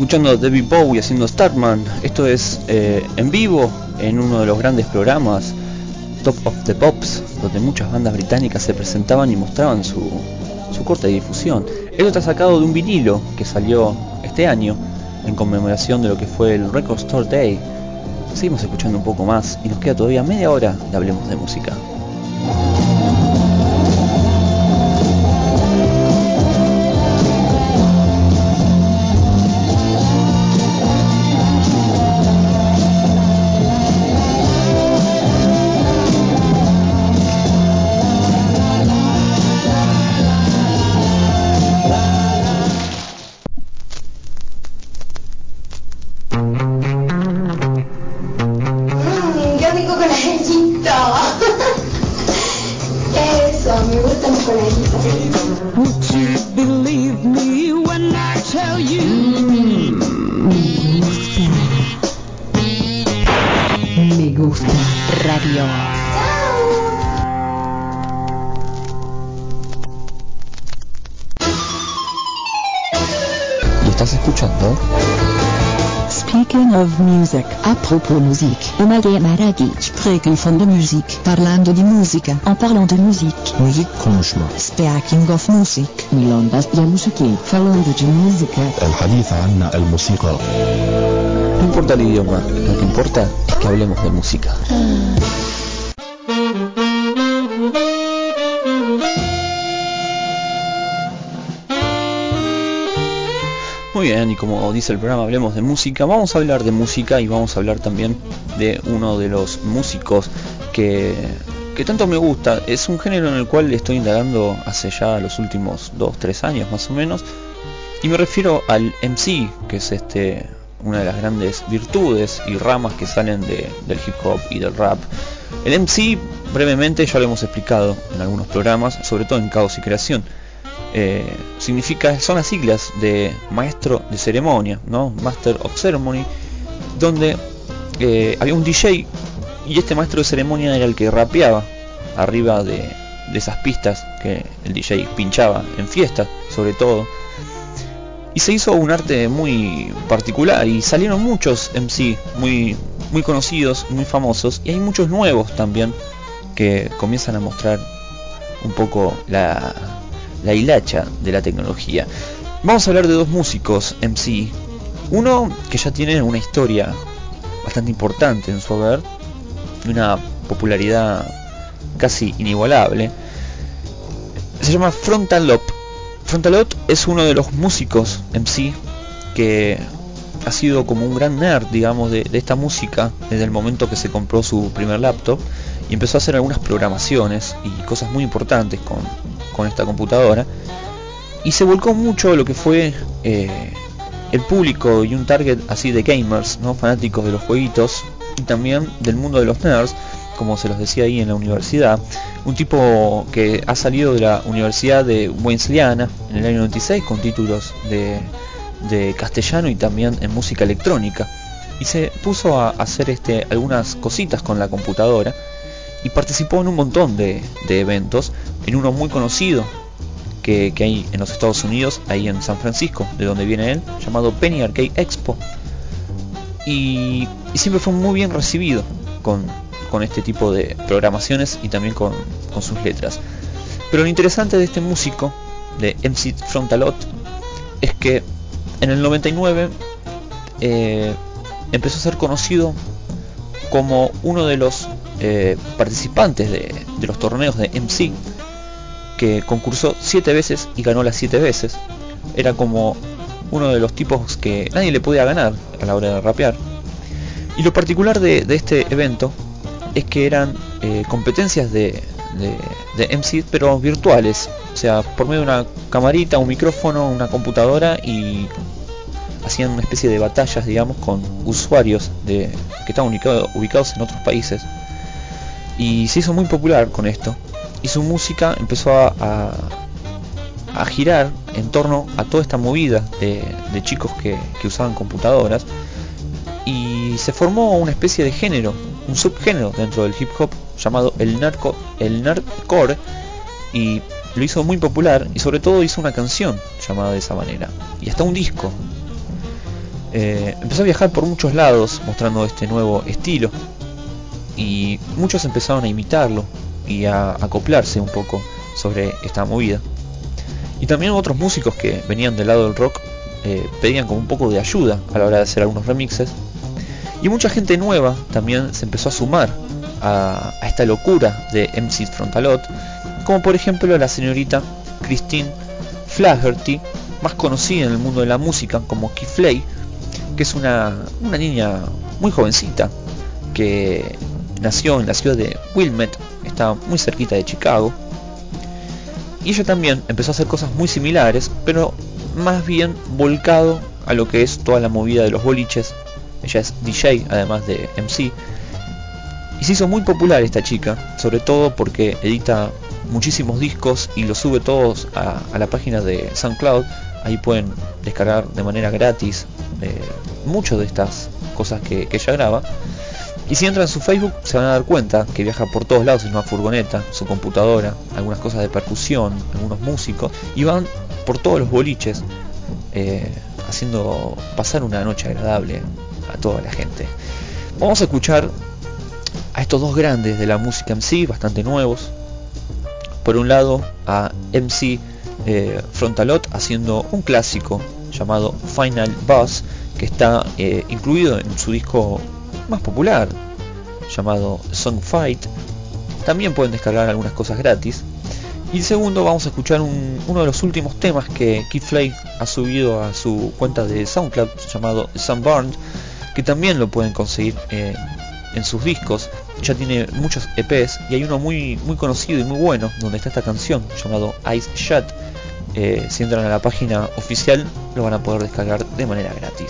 Escuchando David Bowie haciendo Starman. Esto es eh, en vivo en uno de los grandes programas Top of the Pops, donde muchas bandas británicas se presentaban y mostraban su, su corte de difusión. Esto está sacado de un vinilo que salió este año en conmemoración de lo que fue el Record Store Day. Seguimos escuchando un poco más y nos queda todavía media hora de Hablemos de Música. a propos musique, Umage Maragi, spreken van de muziek, parlando di musica, en parlant de musique. Müzik konuşma. Speaking of music, Milondas de musique, falando de música. الحديث عن الموسيقى. No importa el idioma, lo que importa es que hablemos de música. Muy bien, y como dice el programa, hablemos de música. Vamos a hablar de música y vamos a hablar también de uno de los músicos que, que tanto me gusta. Es un género en el cual estoy indagando hace ya los últimos 2-3 años más o menos. Y me refiero al MC, que es este una de las grandes virtudes y ramas que salen de- del hip hop y del rap. El MC, brevemente, ya lo hemos explicado en algunos programas, sobre todo en Caos y Creación. Eh, significa, son las siglas de maestro de ceremonia, ¿no? Master of Ceremony, donde eh, había un DJ y este maestro de ceremonia era el que rapeaba arriba de, de esas pistas que el DJ pinchaba en fiestas, sobre todo. Y se hizo un arte muy particular y salieron muchos MC muy, muy conocidos, muy famosos y hay muchos nuevos también que comienzan a mostrar un poco la, la hilacha de la tecnología. Vamos a hablar de dos músicos MC. Uno que ya tiene una historia bastante importante en su haber, y una popularidad casi inigualable. Se llama Frontalop. Frontalot es uno de los músicos MC que ha sido como un gran nerd, digamos, de, de esta música desde el momento que se compró su primer laptop y empezó a hacer algunas programaciones y cosas muy importantes con, con esta computadora. Y se volcó mucho lo que fue eh, el público y un target así de gamers, ¿no? fanáticos de los jueguitos y también del mundo de los nerds, como se los decía ahí en la universidad, un tipo que ha salido de la Universidad de Wesleyana en el año 96 con títulos de, de castellano y también en música electrónica. Y se puso a hacer este algunas cositas con la computadora y participó en un montón de, de eventos, en uno muy conocido que, que hay en los Estados Unidos, ahí en San Francisco, de donde viene él, llamado Penny Arcade Expo. Y, y siempre fue muy bien recibido con, con este tipo de programaciones y también con, con sus letras. Pero lo interesante de este músico, de MC Frontalot, es que en el 99 eh, empezó a ser conocido como uno de los eh, participantes de, los torneos de MC que concursó siete veces y ganó las siete veces. Era como uno de los tipos que nadie le podía ganar a la hora de rapear. Y lo particular de, este evento es que eran eh, competencias de, de, MC pero virtuales. O sea, por medio de una camarita, un micrófono, una computadora y hacían una especie de batallas, digamos, con usuarios de, que estaban ubicado- ubicados en otros países. Y se hizo muy popular con esto. Y su música empezó a, girar en torno a toda esta movida de, chicos que, que usaban computadoras. Y se formó una especie de género, un subgénero dentro del hip hop llamado el narco, el nerdcore y lo hizo muy popular y sobre todo hizo una canción llamada de esa manera y hasta un disco eh, empezó a viajar por muchos lados mostrando este nuevo estilo y muchos empezaron a imitarlo y a acoplarse un poco sobre esta movida. Y también otros músicos que venían del lado del rock eh, pedían como un poco de ayuda a la hora de hacer algunos remixes. Y mucha gente nueva también se empezó a sumar a, esta locura de MC Frontalot, como por ejemplo la señorita Christine Flaherty, más conocida en el mundo de la música como Keith Flay, que es una, una niña muy jovencita que nació en la ciudad de Wilmette, está muy cerquita de Chicago. Y ella también empezó a hacer cosas muy similares, pero más bien volcado a lo que es toda la movida de los boliches. Ella es DJ, además de MC. Y se hizo muy popular esta chica, sobre todo porque edita muchísimos discos y los sube todos a, la página de SoundCloud. Ahí pueden descargar de manera gratis eh, muchas de estas cosas que ella graba. Y si entran en su Facebook se van a dar cuenta que viaja por todos lados en una furgoneta, su computadora, algunas cosas de percusión, algunos músicos, y van por todos los boliches eh, haciendo pasar una noche agradable a toda la gente. Vamos a escuchar a estos dos grandes de la música MC, bastante nuevos. Por un lado a MC eh, Frontalot haciendo un clásico llamado Final Boss, que está eh, incluido en su disco más popular llamado Song Fight. También pueden descargar algunas cosas gratis. Y segundo vamos a escuchar un- uno de los últimos temas que Kid Flay ha subido a su cuenta de SoundCloud llamado Sunburned, que también lo pueden conseguir eh, en sus discos. Ya tiene muchos EPs y hay uno muy, muy conocido y muy bueno donde está esta canción llamado Ice Shut. Eh, si entran a la página oficial lo van a poder descargar de manera gratis.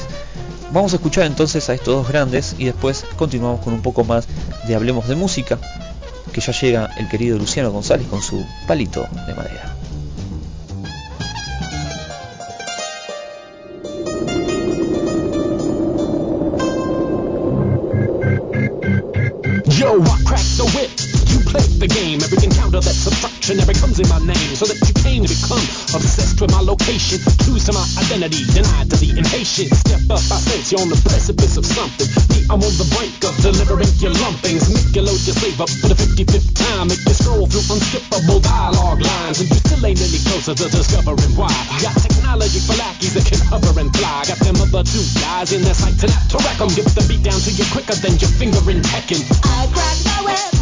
Vamos a escuchar entonces a estos dos grandes y después continuamos con un poco más de Hablemos de Música, que ya llega el querido Luciano González con su palito de madera. Yo, the whip. You the game. That's in my name. Obsessed with my location. Clues to my identity, denied to the impatient. Step up, I sense you're on the precipice of something. Me, I'm on the brink of delivering your lumpings. Make you load your slave up for the 55th time. Make you scroll through unskippable dialogue lines. And you still ain't any closer to discovering why. Got technology for lackeys that can hover and fly. Got them other two guys in their sight to not to wreck 'em. Get the beat down to you quicker than your finger in Tekken. I crack the whip,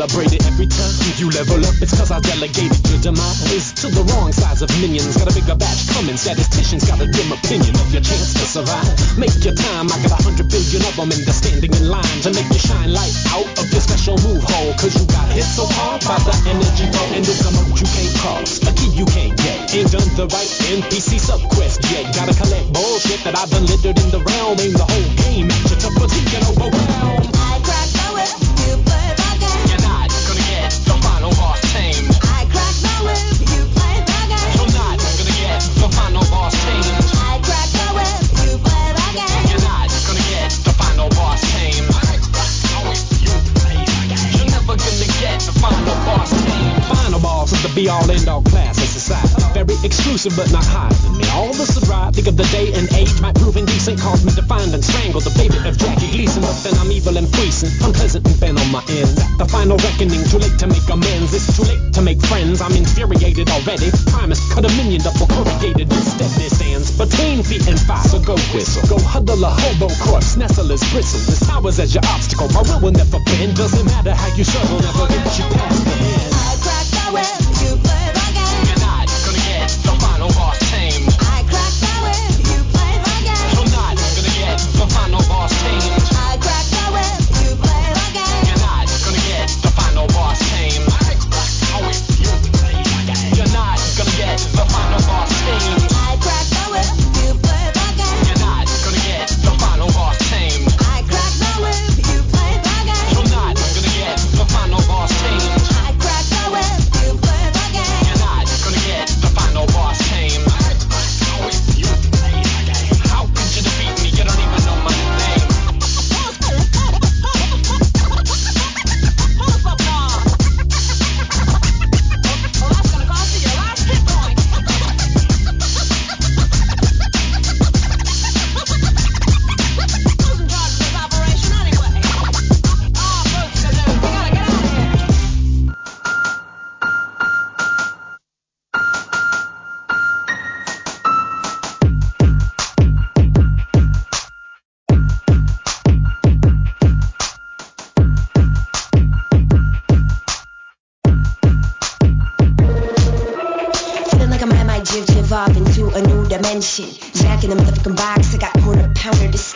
you every time you level up. It's cause I delegated your demise to the wrong size of minions. Got a bigger batch coming, statisticians got a dim opinion of your chance to survive. Make your time, I got a hundred billion of them and they're standing in line to make you shine light out of your special move hole. Cause you got hit so hard by the energy flow and it's a mode you can't cross, a key you can't get. Ain't done the right NPC subquest yet. Gotta collect bullshit that I've been littered in the realm. Aim the whole game at you to fatigue and overwhelm. Exclusive but not higher than me. All this is right. Think of the day and age. My prove indecent caused me to find and strangle the baby of Jackie Gleason. But then I'm evil and puissant, unpleasant and bent on my end. The final reckoning, too late to make amends. It's too late to make friends. I'm infuriated already. Primus cut a minion double corrugated. Instead, there stands between feet and five. So go whistle. Go huddle a hobo corpse. Nestle his bristle. This towers as your obstacle. My will will never bend. Doesn't matter how you struggle, never get you past the end. I crack the whip,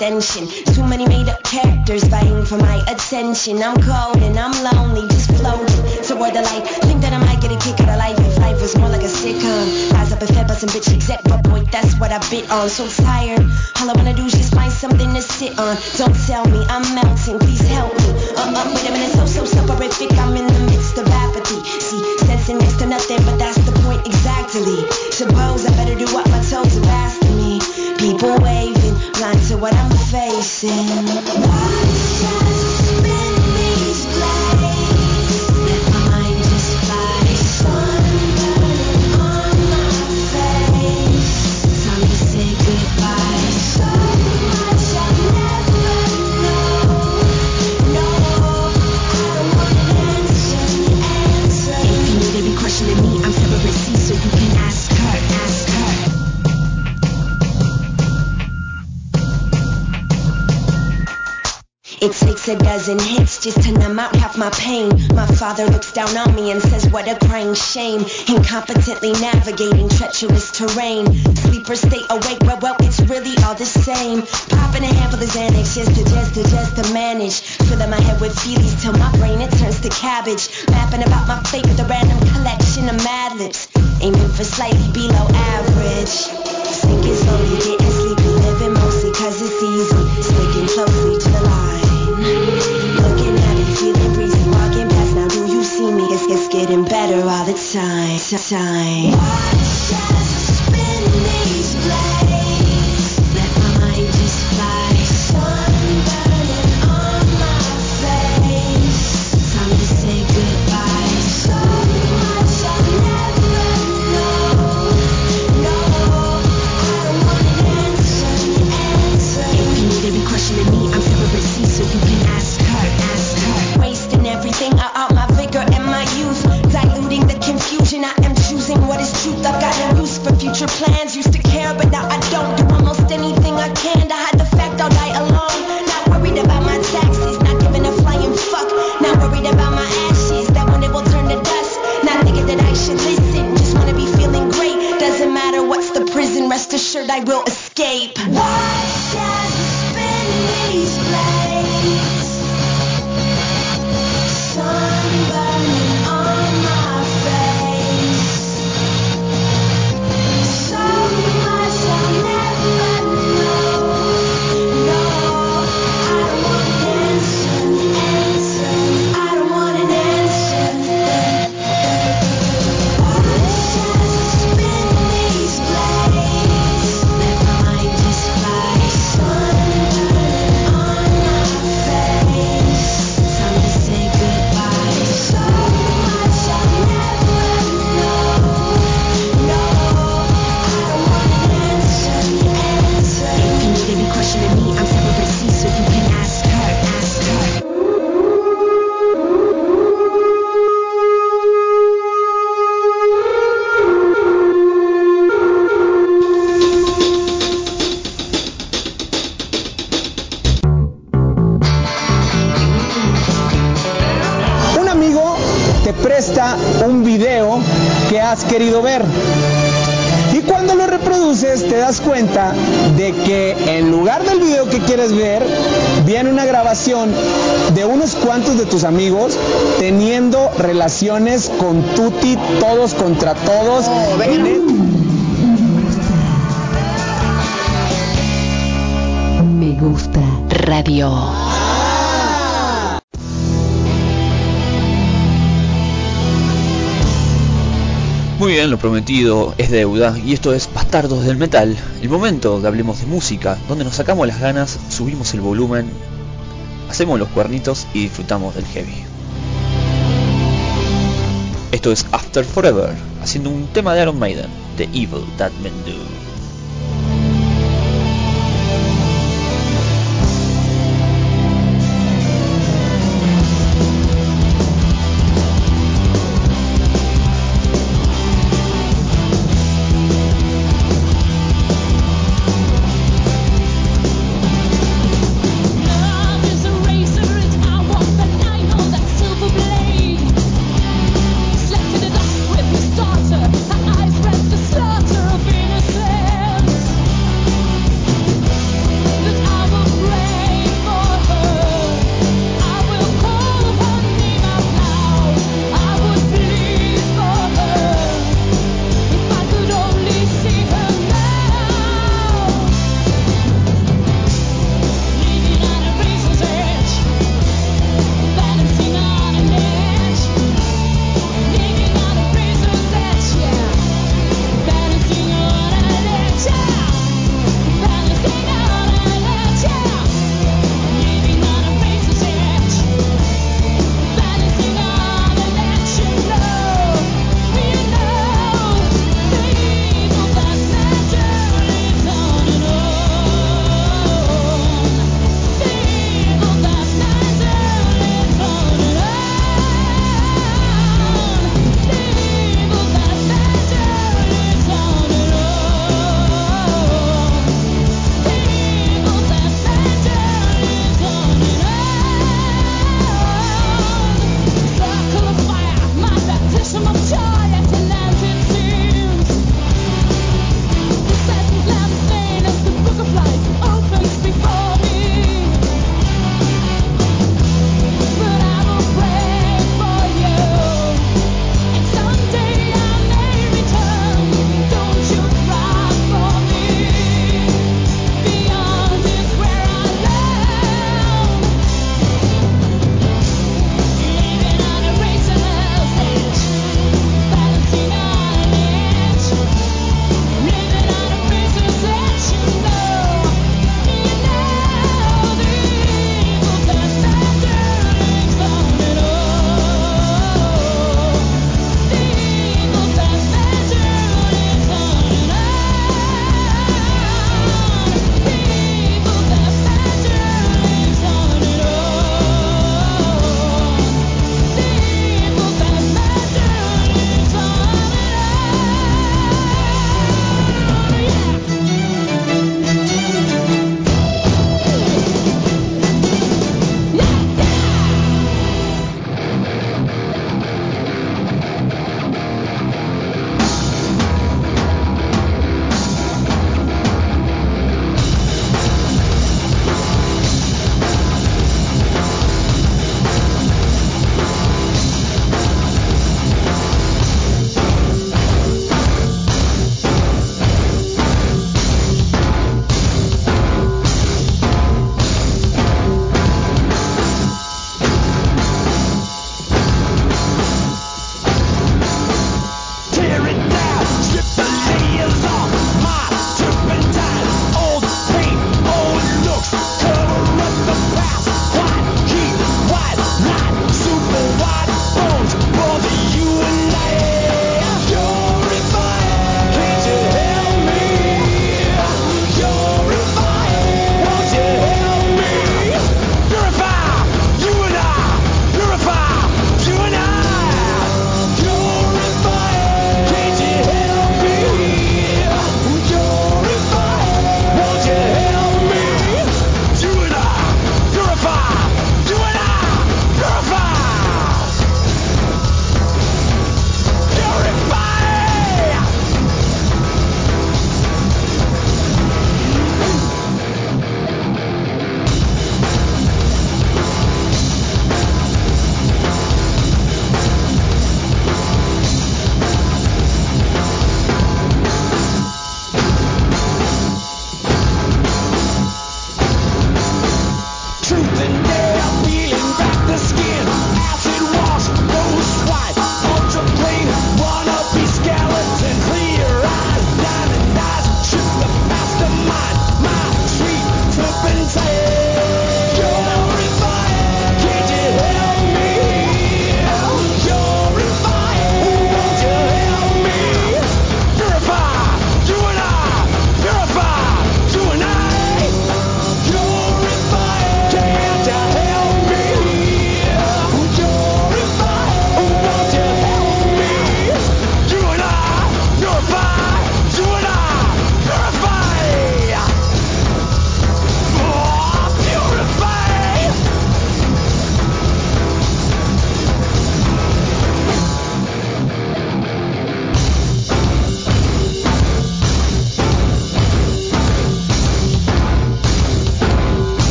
distension. Too many made up characters vying for my attention. I'm cold and I'm lonely, just floating toward the light. Think that I might get a kick out of life if life was more like a sitcom. Rise up and fed by some bitch exec, but boy, that's what I bit on. So tired, all I wanna do is just find something to sit on. Don't tell me I'm melting, please help me. Uh uh, wait a minute, so so soporific, I'm in the midst of apathy. See, sensing next to nothing, but that's the point exactly. Suppose I better do what my toes have asked me. People to what I'm facing. Watch takes a dozen hits just to numb out half my pain. My father looks down on me and says, What a crying shame. Incompetently navigating treacherous terrain. Sleepers stay awake, well, well, it's really all the same. Popping a handful of Xanax just to, just to, just to manage. Filling my head with feelies till my brain it turns to cabbage. Mapping about my fate with a random collection of mad lips. Aiming for slightly below average. Sinking slowly, getting sleepy, living mostly cause it's easy. It's, getting better all the time. time. Querido ver. Y cuando lo reproduces te das cuenta de que en lugar del video que quieres ver, viene una grabación de unos cuantos de tus amigos teniendo relaciones con Tuti, todos contra todos. el- Me gusta radio. Muy bien, lo prometido es deuda y esto es Bastardos del Metal, el momento de hablemos de música, donde nos sacamos las ganas, subimos el volumen, hacemos los cuernitos y disfrutamos del heavy. Esto es After Forever, haciendo un tema de Iron Maiden, The Evil That Men Do.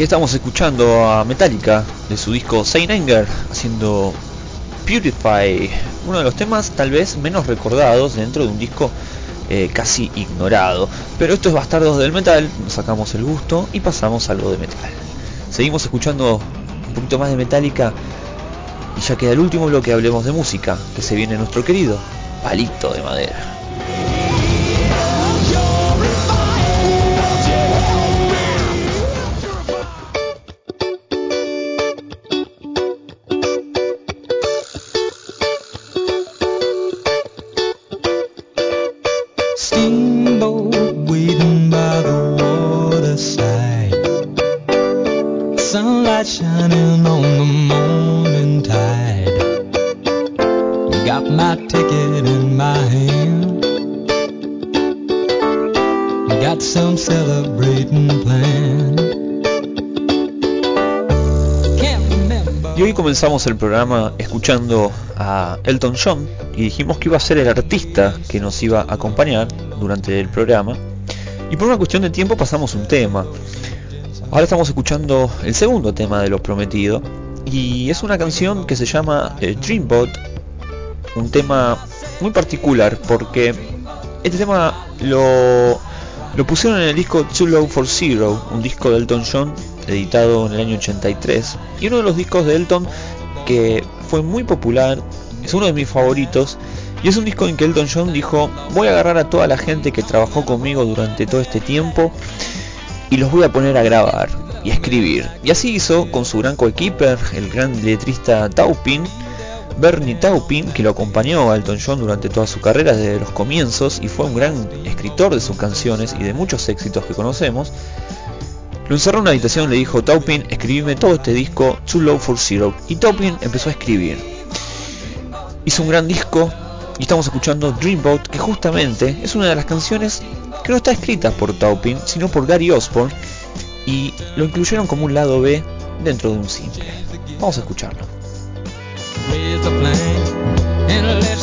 Ahí estamos escuchando a Metallica de su disco Saint Anger haciendo Purify, uno de los temas tal vez menos recordados dentro de un disco eh, casi ignorado. Pero esto es Bastardos del Metal, nos sacamos el gusto y pasamos a algo de metal. Seguimos escuchando un poquito más de Metallica y ya queda el último bloque, hablemos de música, que se viene nuestro querido palito de madera. Y hoy comenzamos el programa escuchando a Elton John y dijimos que iba a ser el artista que nos iba a acompañar durante el programa. Y por una cuestión de tiempo pasamos un tema. Ahora estamos escuchando el segundo tema de Lo Prometido y es una canción que se llama eh, Dreambot, un tema muy particular porque este tema lo, lo pusieron en el disco Too Low for Zero, un disco de Elton John editado en el año 83 y uno de los discos de Elton que fue muy popular, es uno de mis favoritos y es un disco en que Elton John dijo voy a agarrar a toda la gente que trabajó conmigo durante todo este tiempo y los voy a poner a grabar y a escribir. Y así hizo con su gran coequiper, el gran letrista Taupin, Bernie Taupin, que lo acompañó a Elton John durante toda su carrera desde los comienzos y fue un gran escritor de sus canciones y de muchos éxitos que conocemos. Lo encerró en una habitación le dijo, Taupin, escribime todo este disco, Too Low for Zero. Y Taupin empezó a escribir. Hizo un gran disco y estamos escuchando Dreamboat, que justamente es una de las canciones que no está escrita por Taupin, sino por Gary Osborne, y lo incluyeron como un lado B dentro de un simple. Vamos a escucharlo. Raise the plan and let's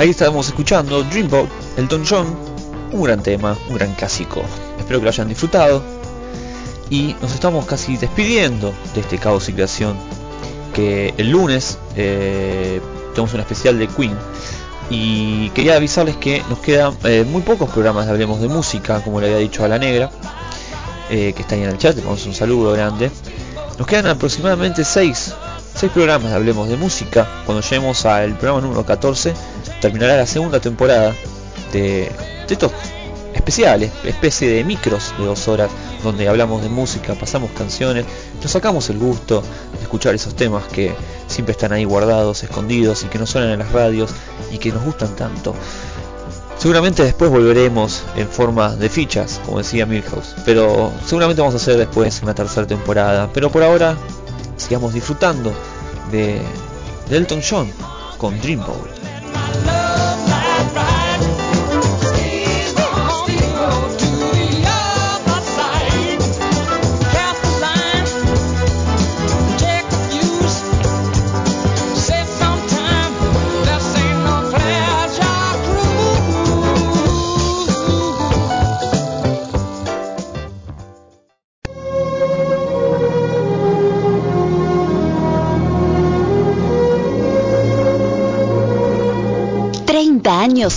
Ahí estábamos escuchando Dreamboat, Elton John, un gran tema, un gran clásico. Espero que lo hayan disfrutado. Y nos estamos casi despidiendo de este caos y creación. Que el lunes eh, tenemos un especial de Queen. Y quería avisarles que nos quedan eh, muy pocos programas de Hablemos de Música, como le había dicho a la negra, eh, que está ahí en el chat, le damos un saludo grande. Nos quedan aproximadamente 6 seis programas de Hablemos de Música. Cuando lleguemos al programa número 14, terminará la segunda temporada de, de estos especiales, especie de micros de dos horas, donde hablamos de música, pasamos canciones, nos sacamos el gusto de escuchar esos temas que siempre están ahí guardados, escondidos y que no suenan en las radios y que nos gustan tanto. Seguramente después volveremos en forma de fichas, como decía Milhouse, pero seguramente vamos a hacer después una tercera temporada. Pero por ahora sigamos disfrutando de, Elton John con Dreamboat.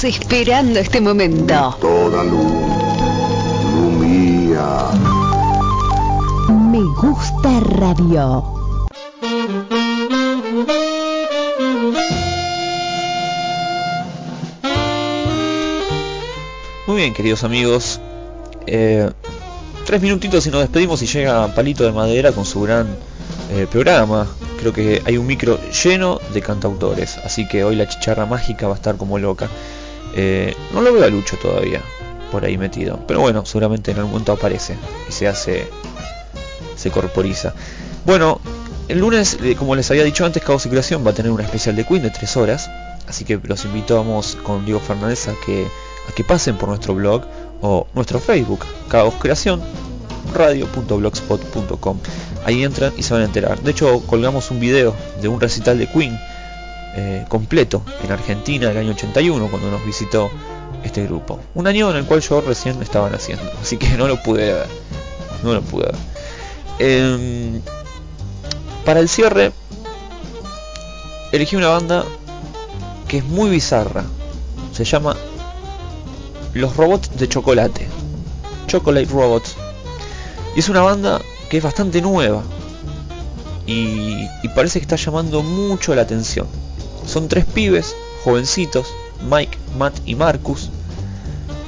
Esperando este momento. Toda luz, lumía. Me gusta radio. Muy bien, queridos amigos. Eh, tres minutitos y nos despedimos y llega Palito de Madera con su gran eh, programa. Creo que hay un micro lleno de cantautores, así que hoy la chicharra mágica va a estar como loca. Eh, no lo veo a Lucho todavía por ahí metido, pero bueno, seguramente en algún momento aparece y se hace, se corporiza. Bueno, el lunes, eh, como les había dicho antes, Caos y Creación va a tener una especial de Queen de 3 horas, así que los invitamos con Diego Fernández a que, a que pasen por nuestro blog o nuestro Facebook, Caos Creación radio.blogspot.com. Ahí entran y se van a enterar. De hecho, colgamos un video de un recital de Queen eh, completo en Argentina del año 81 cuando nos visitó este grupo. Un año en el cual yo recién estaba naciendo, así que no lo pude ver. No lo pude ver. Eh, para el cierre, elegí una banda que es muy bizarra. Se llama Los Robots de Chocolate. Chocolate Robots. Y es una banda que es bastante nueva. Y, parece que está llamando mucho la atención. Son tres pibes, jovencitos, Mike, Matt y Marcus.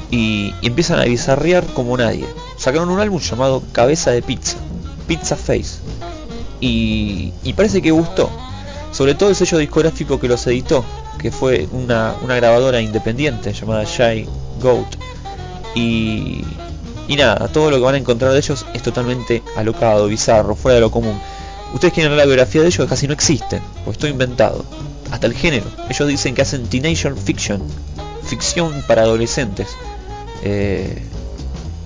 Y, empiezan a bizarrear como nadie. Sacaron un álbum llamado Cabeza de Pizza, Pizza Face. Y, y parece que gustó. Sobre todo el sello discográfico que los editó, que fue una, grabadora independiente llamada Shy Goat. Y, nada, todo lo que van a encontrar de ellos es totalmente alocado, bizarro, fuera de lo común. Ustedes quieren ver la biografía de ellos, casi no existen, porque esto inventado. Hasta el género. Ellos dicen que hacen teenager fiction, ficción para adolescentes. Eh,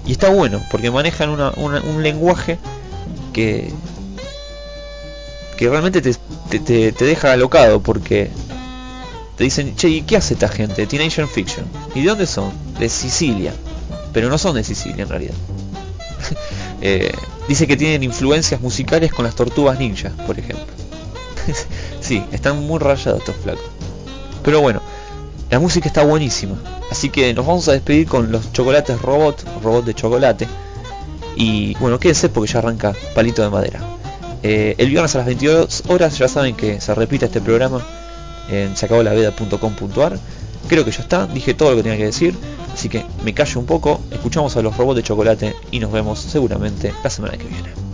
y está bueno, porque manejan un lenguaje que, que realmente te, te, te, deja alocado, porque te dicen, che, ¿y qué hace esta gente? Teenager fiction. ¿Y de dónde son? De Sicilia pero no son de Sicilia en realidad. eh, dice que tienen influencias musicales con las tortugas ninja, por ejemplo. sí, están muy rayados estos flacos. Pero bueno, la música está buenísima. Así que nos vamos a despedir con los chocolates robot, robot de chocolate. Y bueno, quédense porque ya arranca palito de madera. Eh, el viernes a las 22 horas ya saben que se repite este programa en seacabolaveda.com.ar. Creo que ya está, dije todo lo que tenía que decir. Así que me callo un poco, escuchamos a los robots de chocolate y nos vemos seguramente la semana que viene.